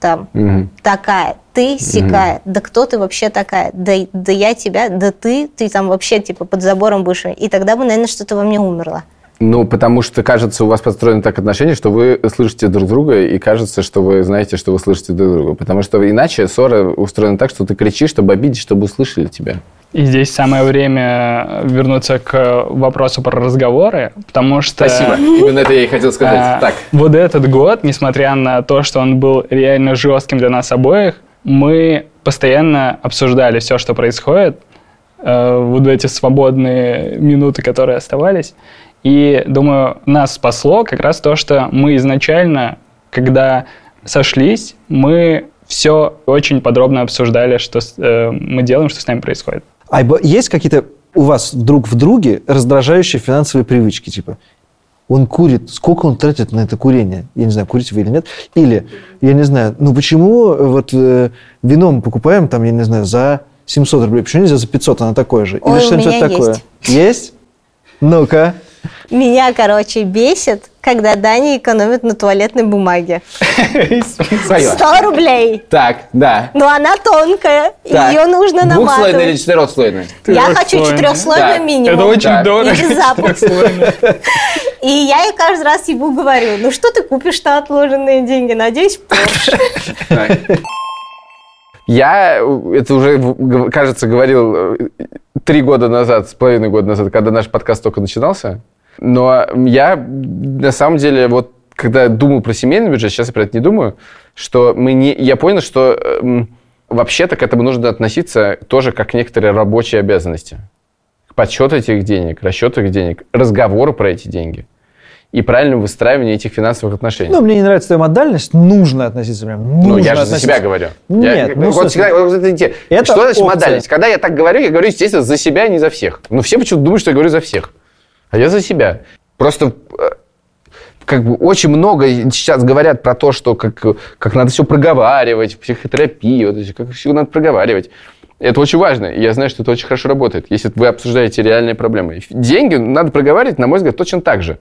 S10: там
S1: Мгм.
S10: такая, ты сякая, да кто ты вообще такая, да, да я тебя, да ты, ты там вообще типа под забором будешь, и тогда бы, наверное, что-то во мне умерло.
S1: Ну, потому что, кажется, у вас построены так отношения, что вы слышите друг друга, и кажется, что вы знаете, что вы слышите друг друга. Потому что иначе ссора устроена так, что ты кричишь, чтобы обидеть, чтобы услышали тебя.
S11: И здесь самое время вернуться к вопросу про разговоры, потому что...
S1: Спасибо. Именно это я и хотел сказать.
S11: А,
S1: Так.
S11: Вот этот год, несмотря на то, что он был реально жестким для нас обоих, мы постоянно обсуждали все, что происходит, э, вот эти свободные минуты, которые оставались. И, думаю, нас спасло как раз то, что мы изначально, когда сошлись, мы все очень подробно обсуждали, что э, мы делаем, что с нами происходит.
S2: А есть какие-то у вас друг в друге раздражающие финансовые привычки? Типа, он курит, сколько он тратит на это курение? Я не знаю, курите вы или нет. Или, я не знаю, ну почему вот э, вино мы покупаем, там, я не знаю, за 700 рублей, почему нельзя за 500, оно такое же?
S10: Ой, у
S2: что-нибудь
S10: меня
S2: такое?
S10: есть.
S2: Есть? Ну-ка.
S10: Меня, короче, бесит, когда Даня экономит на туалетной бумаге.
S1: Свое.
S10: 100 рублей.
S1: Так, да.
S10: Но она тонкая,
S1: Так.
S10: ее нужно
S1: Двухслойная или
S10: наматывать.
S1: четырехслойная?
S10: Я хочу четырехслойную минимум.
S11: Это очень дорого.
S10: И без запаха. И я ей каждый раз ему говорю, ну что ты купишь-то отложенные деньги? Надеюсь, Porsche.
S1: Я э, это уже, кажется, говорил э, три года назад, с половиной года назад, когда наш подкаст только начинался. Но я на самом деле вот когда думал про семейный бюджет, сейчас я про это не думаю, что мы не, я понял, что эм, вообще-то к этому нужно относиться тоже как к некоторые рабочие обязанности. Подсчет этих денег, расчет этих денег, разговоры про эти деньги и правильное выстраивание этих финансовых отношений.
S2: Ну, мне не нравится твоя модальность, нужно относиться прям.
S1: Ну,
S2: нужно
S1: я же за
S2: относиться.
S1: себя говорю.
S2: Нет,
S1: Я-
S2: ну,
S1: вот всегда- вот это
S2: это
S1: что значит
S2: опция.
S1: модальность? Когда я так говорю, я говорю, естественно, за себя, а не за всех. Но все почему-то думают, что я говорю за всех. А я за себя. Просто э, как бы очень много сейчас говорят про то, что как, как надо все проговаривать, психотерапии, вот как все надо проговаривать. Это очень важно, и я знаю, что это очень хорошо работает, если вы обсуждаете реальные проблемы. Деньги надо проговаривать, на мой взгляд, точно так же.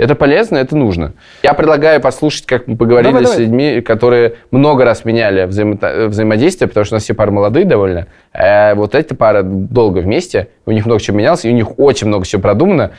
S1: Это полезно, это нужно. Я предлагаю послушать, как мы поговорили
S2: Давай,
S1: с
S2: давай.
S1: людьми, которые много раз меняли взаимо- взаимодействие, потому что у нас все пары молодые довольно. А вот эта пара долго вместе, у них много чего менялось, и у них очень много всего продумано.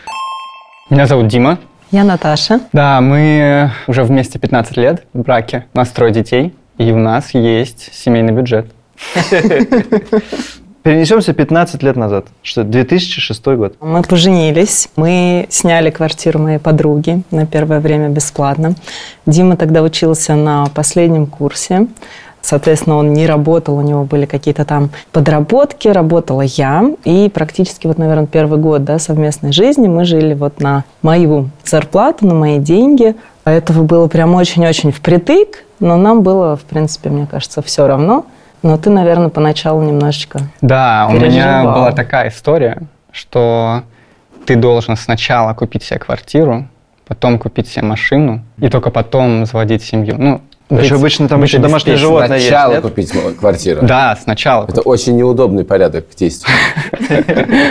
S12: Меня зовут Дима.
S13: Я Наташа.
S12: Да, мы уже вместе 15 лет в браке. У нас трое детей, и у нас есть семейный бюджет. <laughs>
S2: Перенесемся 15 лет назад. Что, 2006 год.
S13: Мы поженились, мы сняли квартиру моей подруги на первое время бесплатно. Дима тогда учился на последнем курсе. Соответственно, он не работал, у него были какие-то там подработки, работала я. И практически, вот, наверное, первый год да, совместной жизни мы жили вот на мою зарплату, на мои деньги. А этого было прям очень-очень впритык, но нам было, в принципе, мне кажется, все равно. Но ты, наверное, поначалу немножечко
S12: Да, у меня была такая история, что ты должен сначала купить себе квартиру, потом купить себе машину, и только потом заводить семью. Ну,
S2: Еще обычно там еще домашнее животное есть,
S1: Сначала
S2: нет?
S1: купить квартиру.
S12: Да, сначала.
S1: Это очень неудобный порядок действий.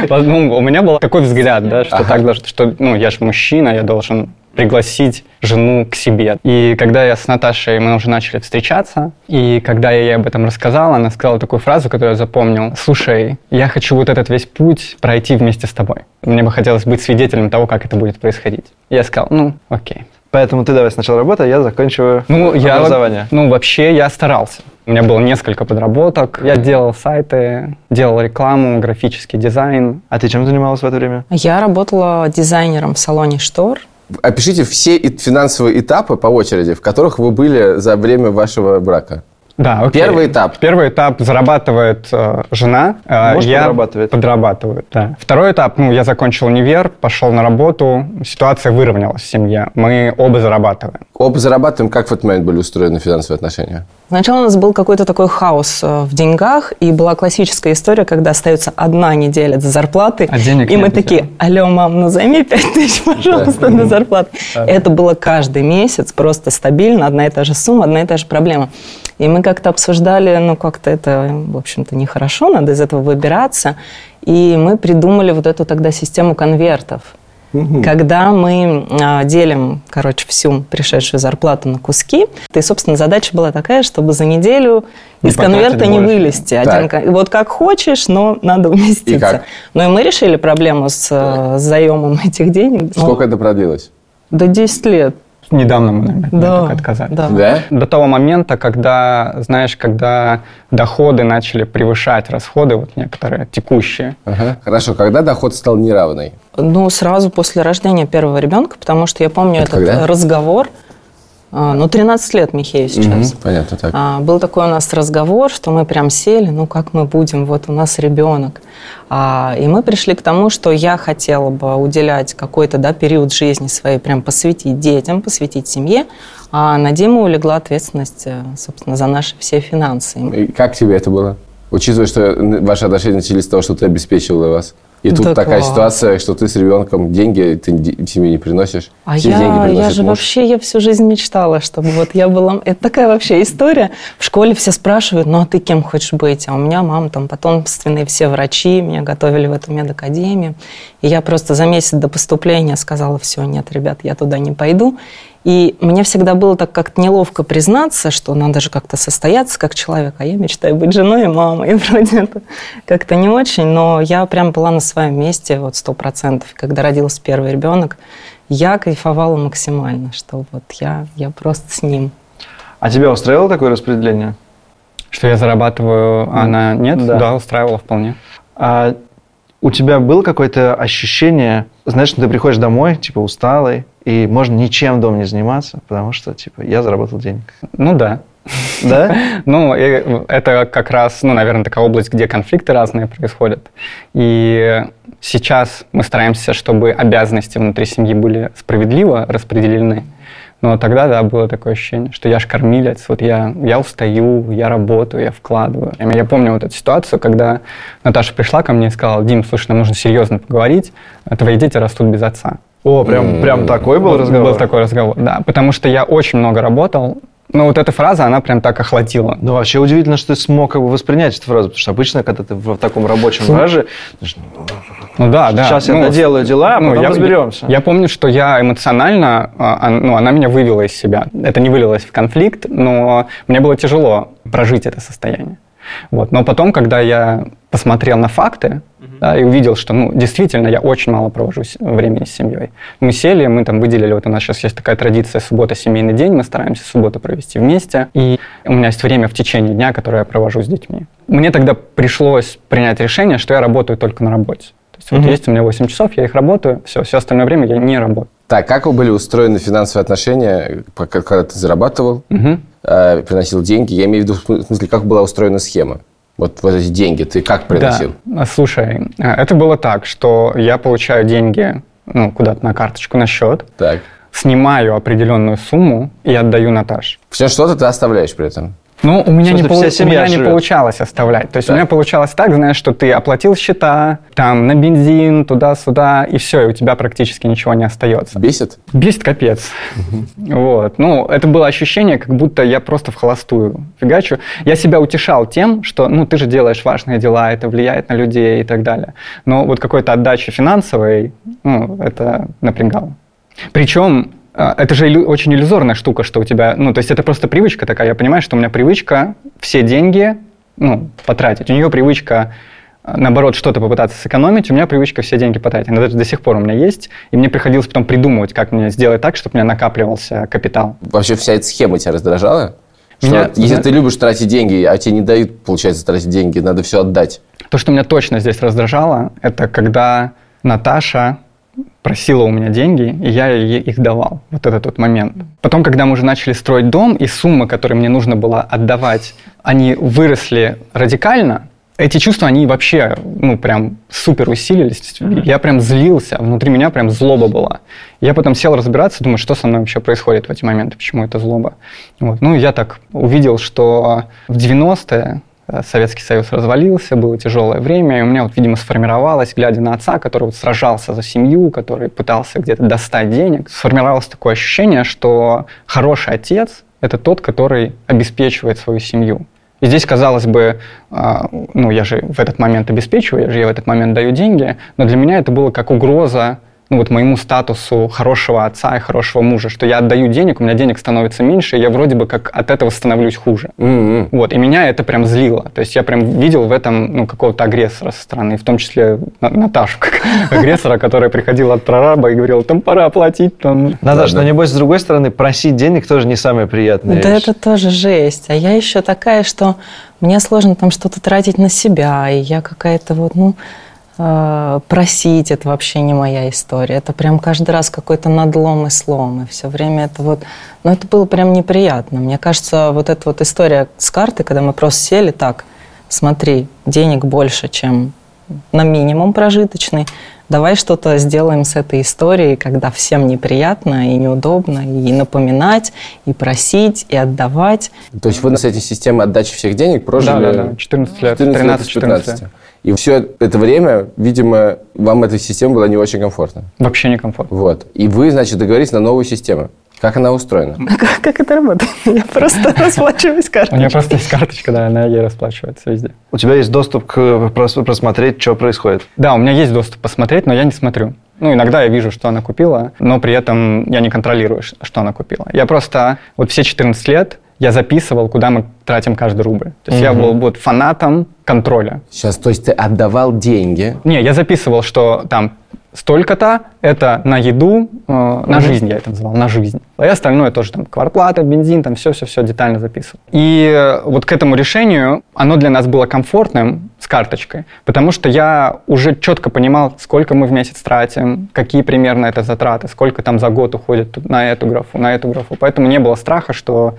S12: Ну, <laughs> у меня был такой взгляд, да, что так должен, что, ну, я же мужчина, я должен пригласить жену к себе. И когда я с Наташей, мы уже начали встречаться, и когда я ей об этом рассказал, она сказала такую фразу, которую я запомнил. «Слушай, я хочу вот этот весь путь пройти вместе с тобой. Мне бы хотелось быть свидетелем того, как это будет происходить». Я сказал, ну, окей.
S2: Поэтому ты давай сначала работай, я заканчиваю
S12: Ну, я,
S2: образование.
S12: ну, вообще я старался. У меня было несколько подработок. Я делал сайты, делал рекламу, графический дизайн.
S2: А ты чем занималась в это время?
S13: Я работала дизайнером в салоне штор.
S1: Опишите все финансовые этапы по очереди, в которых вы были за время вашего брака.
S12: Да, окей.
S1: Первый этап.
S12: Первый этап зарабатывает э, жена. э,
S2: Муж
S12: я
S2: подрабатывает.
S12: Подрабатываю, да. Второй этап, ну, я закончил универ, пошел на работу, ситуация выровнялась в семье. Мы оба зарабатываем.
S1: Оба зарабатываем. Как в этот момент были устроены финансовые отношения?
S13: Сначала у нас был какой-то такой хаос э, в деньгах, и была классическая история, когда остается одна неделя до зарплаты,
S12: А денег
S13: и мы
S12: нет,
S13: такие, алло, мам, ну займи 5 тысяч, пожалуйста, на зарплату. Это было каждый месяц, просто стабильно, одна и та же сумма, одна и та же проблема. И мы как-то обсуждали, ну как-то это, в общем-то, нехорошо, надо из этого выбираться. И мы придумали вот эту тогда систему конвертов. Когда мы а, делим, короче, всю пришедшую зарплату на куски, и, собственно, задача была такая, чтобы за неделю
S1: Не
S13: из конверта не
S1: больше.
S13: вылезти.
S1: Так.
S13: Один вот как хочешь, но надо
S1: И
S13: уместиться.
S1: как?
S13: Ну и мы решили проблему с э, заемом этих денег. Ну,
S1: Сколько это продлилось?
S13: До 10 лет.
S12: Недавно мы, наверное,
S13: Да,
S12: этого отказались.
S13: да.
S1: Да?
S12: До того момента, когда, знаешь, когда доходы начали превышать расходы, вот некоторые текущие.
S1: Ага. Хорошо. Когда доход стал неравный?
S13: Ну, сразу после рождения первого ребенка, потому что я помню
S1: Это
S13: этот
S1: когда?
S13: разговор. А, Ну, 13 лет Михею сейчас.
S1: Мгм, Понятно, так.
S13: А, Был такой у нас разговор, что мы прям сели, ну как мы будем, вот у нас ребенок. А, И мы пришли к тому, что я хотела бы уделять какой-то да, период жизни своей, прям посвятить детям, посвятить семье, а на Диму улегла ответственность, э, собственно, за наши все финансы.
S1: И как тебе это было? Учитывая, что ваши отношения начались с того, что ты обеспечивала вас. И тут
S13: Да
S1: такая
S13: класс.
S1: ситуация, что ты с ребенком деньги ты семье не приносишь.
S13: А
S1: все
S13: я,
S1: деньги
S13: я
S1: приносит
S13: же
S1: муж.
S13: вообще, я всю жизнь мечтала, чтобы вот я была... Это такая вообще история. В школе все спрашивают, ну а ты кем хочешь быть? А у меня мама там потомственные все врачи, меня готовили в эту медакадемию. И я просто за месяц до поступления сказала, все, нет, ребят, я туда не пойду. И мне всегда было так как-то неловко признаться, что надо же как-то состояться как человек, а я мечтаю быть женой и мамой. <laughs> И вроде это как-то не очень, но я прям была на своем месте, вот сто процентов. Когда родился первый ребенок, я кайфовала максимально, что вот я, я просто с ним.
S2: А тебя устраивало такое распределение?
S12: Что я зарабатываю, а она нет?
S2: Да.
S12: Да, устраивала вполне.
S2: А у тебя было какое-то ощущение, знаешь, что ты приходишь домой, типа, усталый, и можно ничем дома не заниматься, потому что, типа, я заработал денег.
S12: Ну да.
S2: Да? <laughs>
S12: Ну, это как раз, ну, наверное, такая область, где конфликты разные происходят. И сейчас мы стараемся, чтобы обязанности внутри семьи были справедливо распределены. Но тогда, да, было такое ощущение, что я ж кормилец, вот я, я устаю, я работаю, я вкладываю. Я, я помню вот эту ситуацию, когда Наташа пришла ко мне и сказала, Дим, слушай, нам нужно серьезно поговорить, твои дети растут без отца.
S2: О, прям, прям такой был
S12: Вот
S2: разговор?
S12: Был такой разговор, да. Потому что я очень много работал. Ну, вот эта фраза, она прям так охватила.
S2: Ну, вообще удивительно, что ты смог как бы воспринять эту фразу, потому что обычно, когда ты в таком рабочем раже,
S12: Ну да, да.
S2: Сейчас я
S12: Ну,
S2: доделаю дела, а
S12: ну,
S2: потом
S12: я-
S2: разберемся.
S12: Я, помню, что я эмоционально, а, а, ну, она меня вывела из себя. Это не вылилось в конфликт, но мне было тяжело прожить это состояние. Вот. Но потом, когда я посмотрел на факты да, и увидел, что ну, действительно я очень мало провожу времени с семьей. Мы сели, мы там выделили, вот у нас сейчас есть такая традиция суббота семейный день, мы стараемся субботу провести вместе. И у меня есть время в течение дня, которое я провожу с детьми. Мне тогда пришлось принять решение, что я работаю только на работе. То есть вот
S1: Мгм.
S12: есть у меня 8 часов, я их работаю, все, все остальное время я не работаю.
S1: Так, как вы были устроены финансовые отношения, когда ты зарабатывал,
S12: Мгм.
S1: Э, приносил деньги? Я имею в виду, в смысле, как была устроена схема? Вот, вот эти деньги ты как приносил?
S12: Да. Слушай, а, это было так, что я получаю деньги ну, куда-то на карточку, на счет,
S1: Так.
S12: снимаю определенную сумму и отдаю Наташе.
S1: Все что-то ты оставляешь при этом?
S12: Ну, у меня, не, полу- у меня не получалось оставлять. То есть
S1: Так.
S12: у меня получалось так, знаешь, что ты оплатил счета, там, на бензин, туда-сюда, и все, и у тебя практически ничего не остается.
S1: Бесит?
S12: Бесит капец. Вот. Ну, это было ощущение, как будто я просто в холостую фигачу. Я себя утешал тем, что, ну, ты же делаешь важные дела, это влияет на людей и так далее. Но вот какой-то отдачи финансовой, ну, это напрягало. Причем это же иллю- очень иллюзорная штука, что у тебя, ну, то есть это просто привычка такая. Я понимаю, что у меня привычка все деньги, ну, потратить. У нее привычка а, наоборот, что-то попытаться сэкономить, у меня привычка все деньги потратить. Она даже до сих пор у меня есть, и мне приходилось потом придумывать, как мне сделать так, чтобы у меня накапливался капитал.
S1: Вообще вся эта схема тебя раздражала? Что
S12: Меня-
S1: если ты любишь тратить деньги, а тебе не дают, получается, тратить деньги, надо все отдать.
S12: То, что меня точно здесь раздражало, это когда Наташа просила у меня деньги, и я ей их давал. Вот этот вот момент. Потом, когда мы уже начали строить дом, и сумма, которую мне нужно было отдавать они выросли радикально, эти чувства, они вообще, ну, прям супер усилились. Я прям злился, внутри меня прям злоба была. Я потом сел разбираться, думаю, что со мной вообще происходит в эти моменты, почему это злоба. Вот. Ну, я так увидел, что в 90-е э, Советский Союз развалился, было тяжелое время, и у меня вот, видимо, сформировалось, глядя на отца, который вот сражался за семью, который пытался где-то достать денег, сформировалось такое ощущение, что хороший отец – это тот, который обеспечивает свою семью. И здесь, казалось бы, а, ну, я же в этот момент обеспечиваю, я же в этот момент даю деньги, но для меня это было как угроза ну, вот моему статусу хорошего отца и хорошего мужа, что я отдаю денег, у меня денег становится меньше, и я вроде бы как от этого становлюсь хуже. Mm-hmm. Вот, и меня это прям злило. То есть я прям видел в этом ну, какого-то агрессора со стороны, в том числе Наташу, как <laughs> агрессора, которая приходила от прораба и говорила, там пора оплатить. Там.
S2: Наташа, но небось, с другой стороны, просить денег тоже не самое приятное.
S13: Да это тоже жесть. А я еще такая, что мне сложно там что-то тратить на себя, и я какая-то вот, ну, просить, это вообще не моя история. Это прям каждый раз какой-то надлом и слом. И все время это вот... Ну, это было прям неприятно. Мне кажется, вот эта вот история с картой, когда мы просто сели так, смотри, денег больше, чем на минимум прожиточный, давай что-то сделаем с этой историей, когда всем неприятно и неудобно, и напоминать, и просить, и отдавать.
S1: То есть вы с этой системой отдачи всех денег прожили...
S12: Да, да, да. 14 лет, 13-14 лет.
S1: И все это время, видимо, вам эта система была не очень комфортна.
S12: Вообще не комфортно.
S1: Вот. И вы, значит, договорились на новую систему. Как она устроена? <laughs>
S13: Как, как это работает? <laughs> Я просто <laughs> расплачиваюсь карточкой.
S12: У меня просто есть карточка, да, она ей расплачивается везде.
S2: У тебя есть доступ к просмотреть, что происходит?
S12: Да, у меня есть доступ посмотреть, но я не смотрю. Ну, иногда я вижу, что она купила, но при этом я не контролирую, что она купила. Я просто вот все 14 лет я записывал, куда мы тратим каждый рубль. То есть угу. я был вот фанатом контроля.
S1: Сейчас, то есть ты отдавал деньги?
S12: Не, я записывал, что там столько-то, это на еду, э, на угу. жизнь я это называл, на жизнь. А остальное тоже там квартплата, бензин, там все-все-все детально записывал. И э, вот к этому решению, оно для нас было комфортным с карточкой, потому что я уже четко понимал, сколько мы в месяц тратим, какие примерно это затраты, сколько там за год уходит на эту графу, на эту графу. Поэтому не было страха, что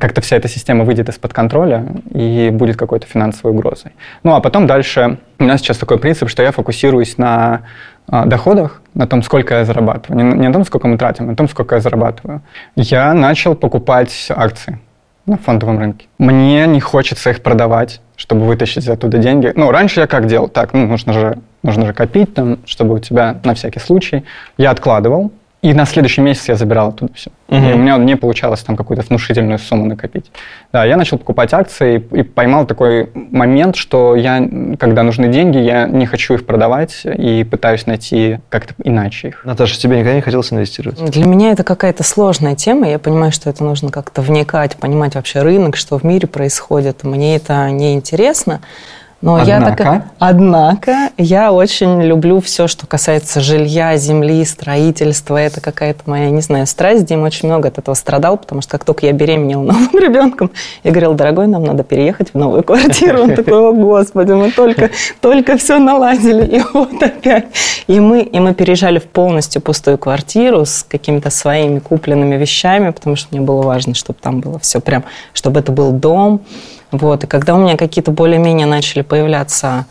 S12: как-то вся эта система выйдет из-под контроля и будет какой-то финансовой угрозой. Ну а потом дальше у нас сейчас такой принцип, что я фокусируюсь на а, доходах, на том, сколько я зарабатываю. Не, не на том, сколько мы тратим, а на том, сколько я зарабатываю. Я начал покупать акции на фондовом рынке. Мне не хочется их продавать, чтобы вытащить оттуда деньги. Ну, раньше я как делал? Так, ну, нужно же, нужно же копить, там, чтобы у тебя на всякий случай. Я откладывал, и на следующий месяц я забирал оттуда все. Угу. И у меня не получалось там какую-то внушительную сумму накопить. Да, я начал покупать акции и, и поймал такой момент, что я, когда нужны деньги, я не хочу их продавать и пытаюсь найти как-то иначе их.
S2: Наташа, тебе никогда не хотелось инвестировать?
S13: Для меня это какая-то сложная тема. Я понимаю, что это нужно как-то вникать, понимать вообще рынок, что в мире происходит. Мне это не интересно. Но однако. я так, однако я очень люблю все, что касается жилья, земли, строительства. Это какая-то моя, не знаю, страсть. Дима очень много от этого страдал, потому что как только я беременела новым <laughs> ребенком, я говорила, дорогой, нам надо переехать в новую квартиру. Он такой, о господи, мы только, только все наладили, и вот опять. И мы, и мы переезжали в полностью пустую квартиру с какими-то своими купленными вещами, потому что мне было важно, чтобы там было все прям, чтобы это был дом, вот. И когда у меня какие-то более-менее начали появляться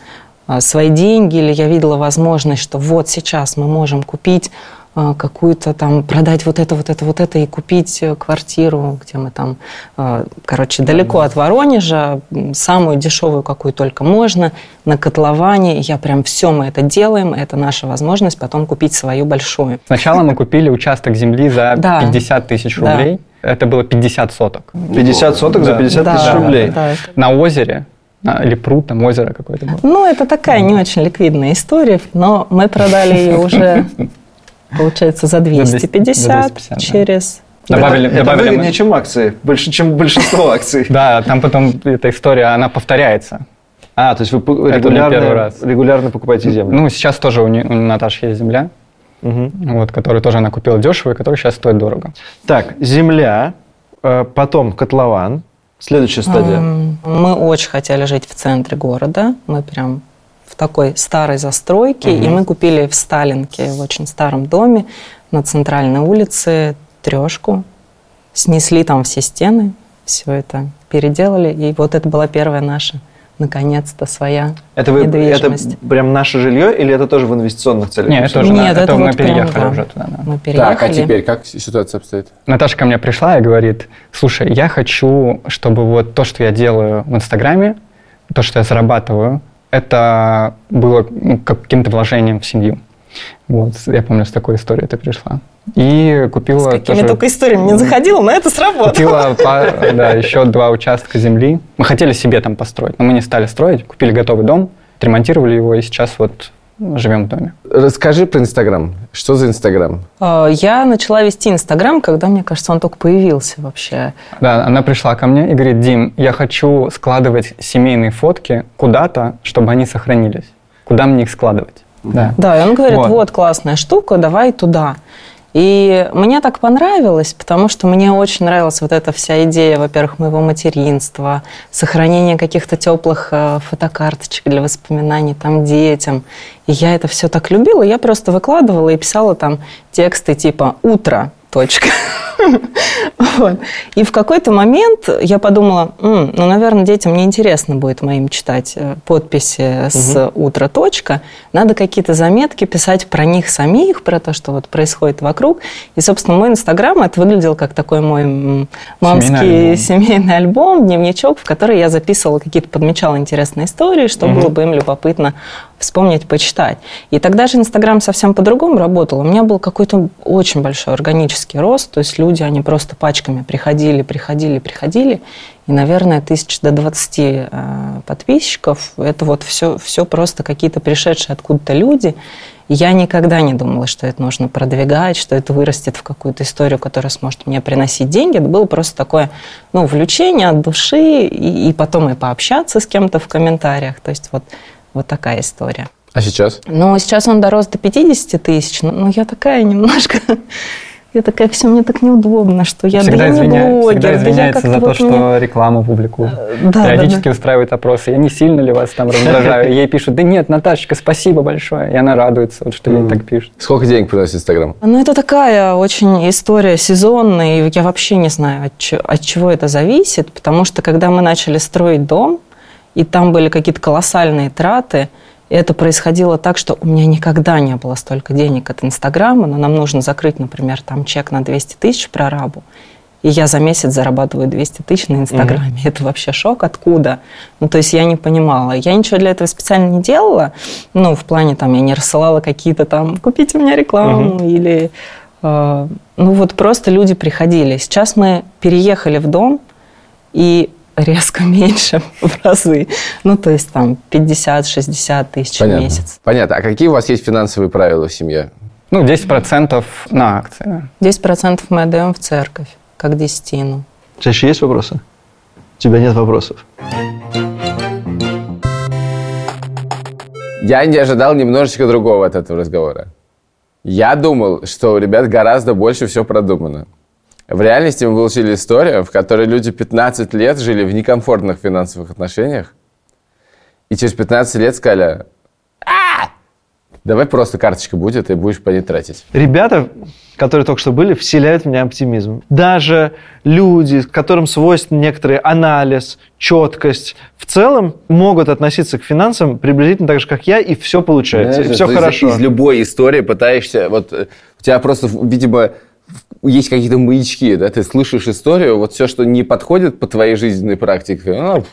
S13: а, свои деньги, или я видела возможность, что вот сейчас мы можем купить а, какую-то там, продать вот это, вот это, вот это и купить э, квартиру, где мы там, а, короче, далеко от Воронежа, самую дешевую, какую только можно, на котловане. Я прям все мы это делаем, это наша возможность потом купить свою большую.
S12: Сначала мы купили участок земли за 50 тысяч рублей. Да это было 50 соток.
S2: 50 соток за 50 тысяч да, рублей? Да, да.
S12: На озере, или пруд, там озеро какое-то было.
S13: Ну, это такая не очень ликвидная история, но мы продали ее уже, <laughs> получается, за 250, через...
S2: Добавили, это, добавили это выгоднее, мы... чем акции, больше, чем большинство <laughs> акций.
S12: Да, там потом эта история, она повторяется.
S2: А, то есть вы регулярно, регулярно покупаете землю?
S12: Ну, сейчас тоже у, у Наташи есть земля угу. вот, который тоже она купила дешево и который сейчас стоит дорого.
S2: Так, земля, э, потом котлован, следующая стадия.
S13: Мы очень хотели жить в центре города, мы прям в такой старой застройке, угу. и мы купили в Сталинке, в очень старом доме на центральной улице трешку, снесли там все стены, все это переделали. И вот это была первая наша, наконец-то, своя
S2: Это, вы, это
S13: недвижимость.
S2: прям наше жилье или это тоже в инвестиционных целях?
S12: Нет, это уже на-
S13: Нет,
S12: это
S13: это
S12: мы
S13: вот прям,
S12: переехали
S13: да.
S12: уже туда. да.
S13: Мы
S1: Так, а
S13: переехали.
S1: теперь как ситуация обстоит?
S12: Наташа ко мне пришла и говорит, слушай, я хочу, чтобы вот то, что я делаю в Инстаграме, то, что я зарабатываю, это было ну, каким-то вложением в семью. Вот, я помню, с такой историей ты пришла. И купила
S13: С какими
S12: тоже-
S13: только историями не заходила, но это сработало.
S12: Купила да, еще два участка земли. Мы хотели себе там построить, но мы не стали строить. Купили готовый дом, отремонтировали его, и сейчас вот живем в доме.
S1: Расскажи про Инстаграм. Что за Инстаграм?
S13: А, Я начала вести Инстаграм, когда, мне кажется, он только появился вообще.
S12: Да, она пришла ко мне и говорит, Дим, я хочу складывать семейные фотки куда-то, чтобы они сохранились. Куда мне их складывать? Да.
S13: Да, и он говорит,
S12: Вот.
S13: вот, классная штука, давай туда. И мне так понравилось, потому что мне очень нравилась вот эта вся идея, во-первых, моего материнства, сохранения каких-то теплых э, фотокарточек для воспоминаний там детям. И я это все так любила, я просто выкладывала и писала там тексты типа «Утро», точка. Вот. И в какой-то момент я подумала, «М, ну, наверное, детям неинтересно будет моим читать э, подписи с «Утро. Точка». Надо какие-то заметки писать про них самих, про то, что вот происходит вокруг. И, собственно, мой Инстаграм, это выглядел как такой мой мамский
S12: альбом.
S13: семейный альбом, дневничок, в который я записывала какие-то, подмечала интересные истории, что было бы им любопытно вспомнить, почитать. И тогда же Инстаграм совсем по-другому работал. У меня был какой-то очень большой органический рост, то есть люди, они просто пачками приходили, приходили, приходили, и, наверное, тысяч до 20 э, подписчиков, это вот все, все просто какие-то пришедшие откуда-то люди. Я никогда не думала, что это нужно продвигать, что это вырастет в какую-то историю, которая сможет мне приносить деньги. Это было просто такое, ну, влечение от души, и, и потом и пообщаться с кем-то в комментариях. То есть вот, вот такая история.
S1: А сейчас?
S13: Но сейчас он дорос до 50 тысяч. Но, но я такая немножко... Я такая, все мне так неудобно, что я,
S12: всегда,
S13: да я не блогер,
S12: всегда
S13: да
S12: извиняется
S13: как-то
S12: за то,
S13: вот
S12: что
S13: мне-
S12: рекламу публикую.
S13: да,
S12: Периодически
S13: да.
S12: устраивает опросы. Я не сильно ли вас там раздражаю? Ей пишут, да нет, Наташечка, спасибо большое. И она радуется, вот, что ей так пишут.
S1: Сколько денег приносит Инстаграм?
S13: Ну, это такая очень история сезонная, и я вообще не знаю, от чего это зависит, потому что когда мы начали строить дом, и там были какие-то колоссальные траты, и это происходило так, что у меня никогда не было столько денег от Инстаграма, но нам нужно закрыть, например, там чек на 200 тысяч прорабу, и я за месяц зарабатываю 200 тысяч на Инстаграме. Это вообще шок. Откуда? Ну, то есть я не понимала. Я ничего для этого специально не делала. Ну, в плане там я не рассылала какие-то там «купите у меня рекламу» или... э, ну, вот просто люди приходили. Сейчас мы переехали в дом, и резко <laughs> меньше в разы. Ну, то есть там 50-60 тысяч в
S1: Понятно.
S13: месяц.
S1: Понятно. А какие у вас есть финансовые правила в семье?
S12: Ну, 10% на акции. да.
S13: 10% мы отдаем в церковь, как десятину.
S2: Чаще есть вопросы? У тебя нет вопросов.
S1: Я не ожидал немножечко другого от этого разговора. Я думал, что у ребят гораздо больше все продумано. В реальности мы получили историю, в которой люди 15 лет жили в некомфортных финансовых отношениях, и через 15 лет сказали, «А, давай просто карточка будет, и будешь по ней тратить.
S2: Ребята, которые только что были, вселяют в меня оптимизм. Даже люди, которым свойствен некоторый анализ, четкость, в целом могут относиться к финансам приблизительно так же, как я, и все получается, и все хорошо.
S1: Из любой истории пытаешься, вот у тебя просто, видимо, есть какие-то маячки, да, ты слышишь историю, вот все, что не подходит по твоей жизненной практике, ну,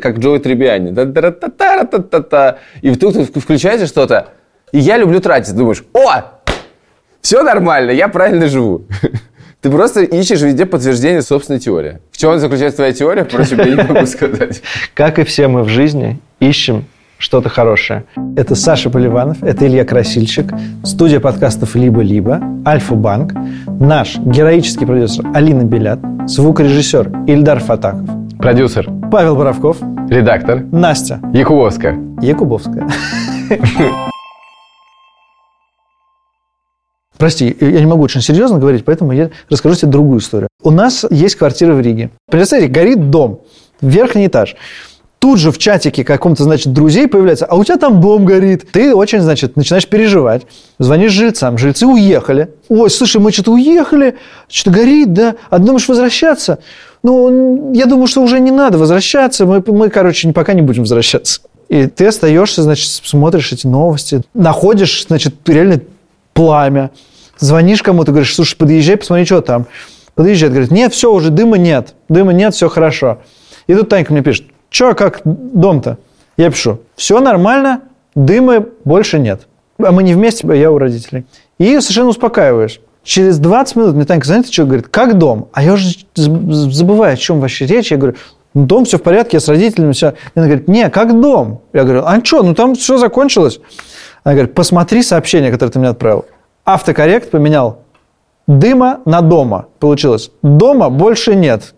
S1: как Джои Требиани, и вдруг ты включаешь что-то, и я люблю тратить, думаешь, о, все нормально, я правильно живу. <laughs> Ты просто ищешь везде подтверждение собственной теории. В чем заключается твоя теория, впрочем, я не могу сказать.
S2: Как и все мы в жизни, ищем что-то хорошее. Это Саша Поливанов, это Илья Красильщик, студия подкастов «Либо-либо», Альфа-Банк, наш героический продюсер Алина Белят, звукорежиссер Ильдар Фатаков,
S1: Продюсер,
S2: Павел Боровков,
S1: редактор,
S2: Настя
S1: Якубовская.
S2: Якубовская. <laughs> Прости, я не могу очень серьезно говорить, поэтому я расскажу тебе другую историю. У нас есть квартира в Риге. Представьте, горит дом, верхний этаж. Тут же в чатике каком-то, значит, друзей появляется, а у тебя там дом горит. Ты очень, значит, начинаешь переживать. Звонишь жильцам, жильцы уехали. Ой, слушай, мы что-то уехали, что-то горит, да? А думаешь возвращаться? Ну, я думаю, что уже не надо возвращаться. Мы, мы, короче, пока не будем возвращаться. И ты остаешься, значит, смотришь эти новости, находишь, значит, реально пламя. Звонишь кому-то, говоришь, слушай, подъезжай, посмотри, что там. Подъезжает, говорит, нет, все, уже дыма нет, дыма нет, все хорошо. И тут Танька мне пишет, что, как дом-то? Я пишу, все нормально, дыма больше нет. А мы не вместе, я у родителей. И совершенно успокаиваешь. Через 20 минут мне Танька, знаете, что говорит? Как дом? А я уже забываю, о чем вообще речь. Я говорю, ну, дом, все в порядке, я с родителями, все. И она говорит, не, как дом? Я говорю, а что, ну там все закончилось. Она говорит, посмотри сообщение, которое ты мне отправил. Автокоррект поменял дыма на дома. Получилось. Дома больше нет.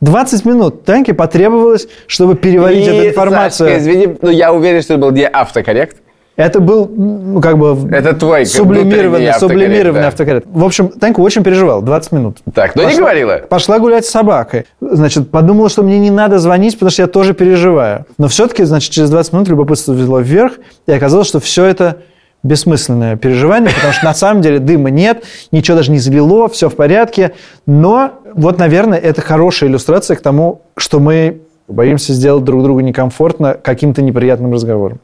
S2: 20 минут Таньке потребовалось, чтобы переварить
S1: И,
S2: эту информацию.
S1: Сашка, извини, но я уверен, что это был не автокоррект.
S2: Это был, ну, как бы...
S1: Это твой
S2: сублимированный,
S1: автокоррект,
S2: сублимированный
S1: да.
S2: автокоррект. В общем, Танька очень переживала, 20 минут.
S1: Так, но не говорила.
S2: Пошла гулять с собакой. Значит, подумала, что мне не надо звонить, потому что я тоже переживаю. Но все-таки, значит, через 20 минут любопытство взяло вверх, и оказалось, что все это бессмысленное переживание, потому что на самом деле дыма нет, ничего даже не залило, все в порядке. Но вот, наверное, это хорошая иллюстрация к тому, что мы боимся сделать друг другу некомфортно каким-то неприятным разговором.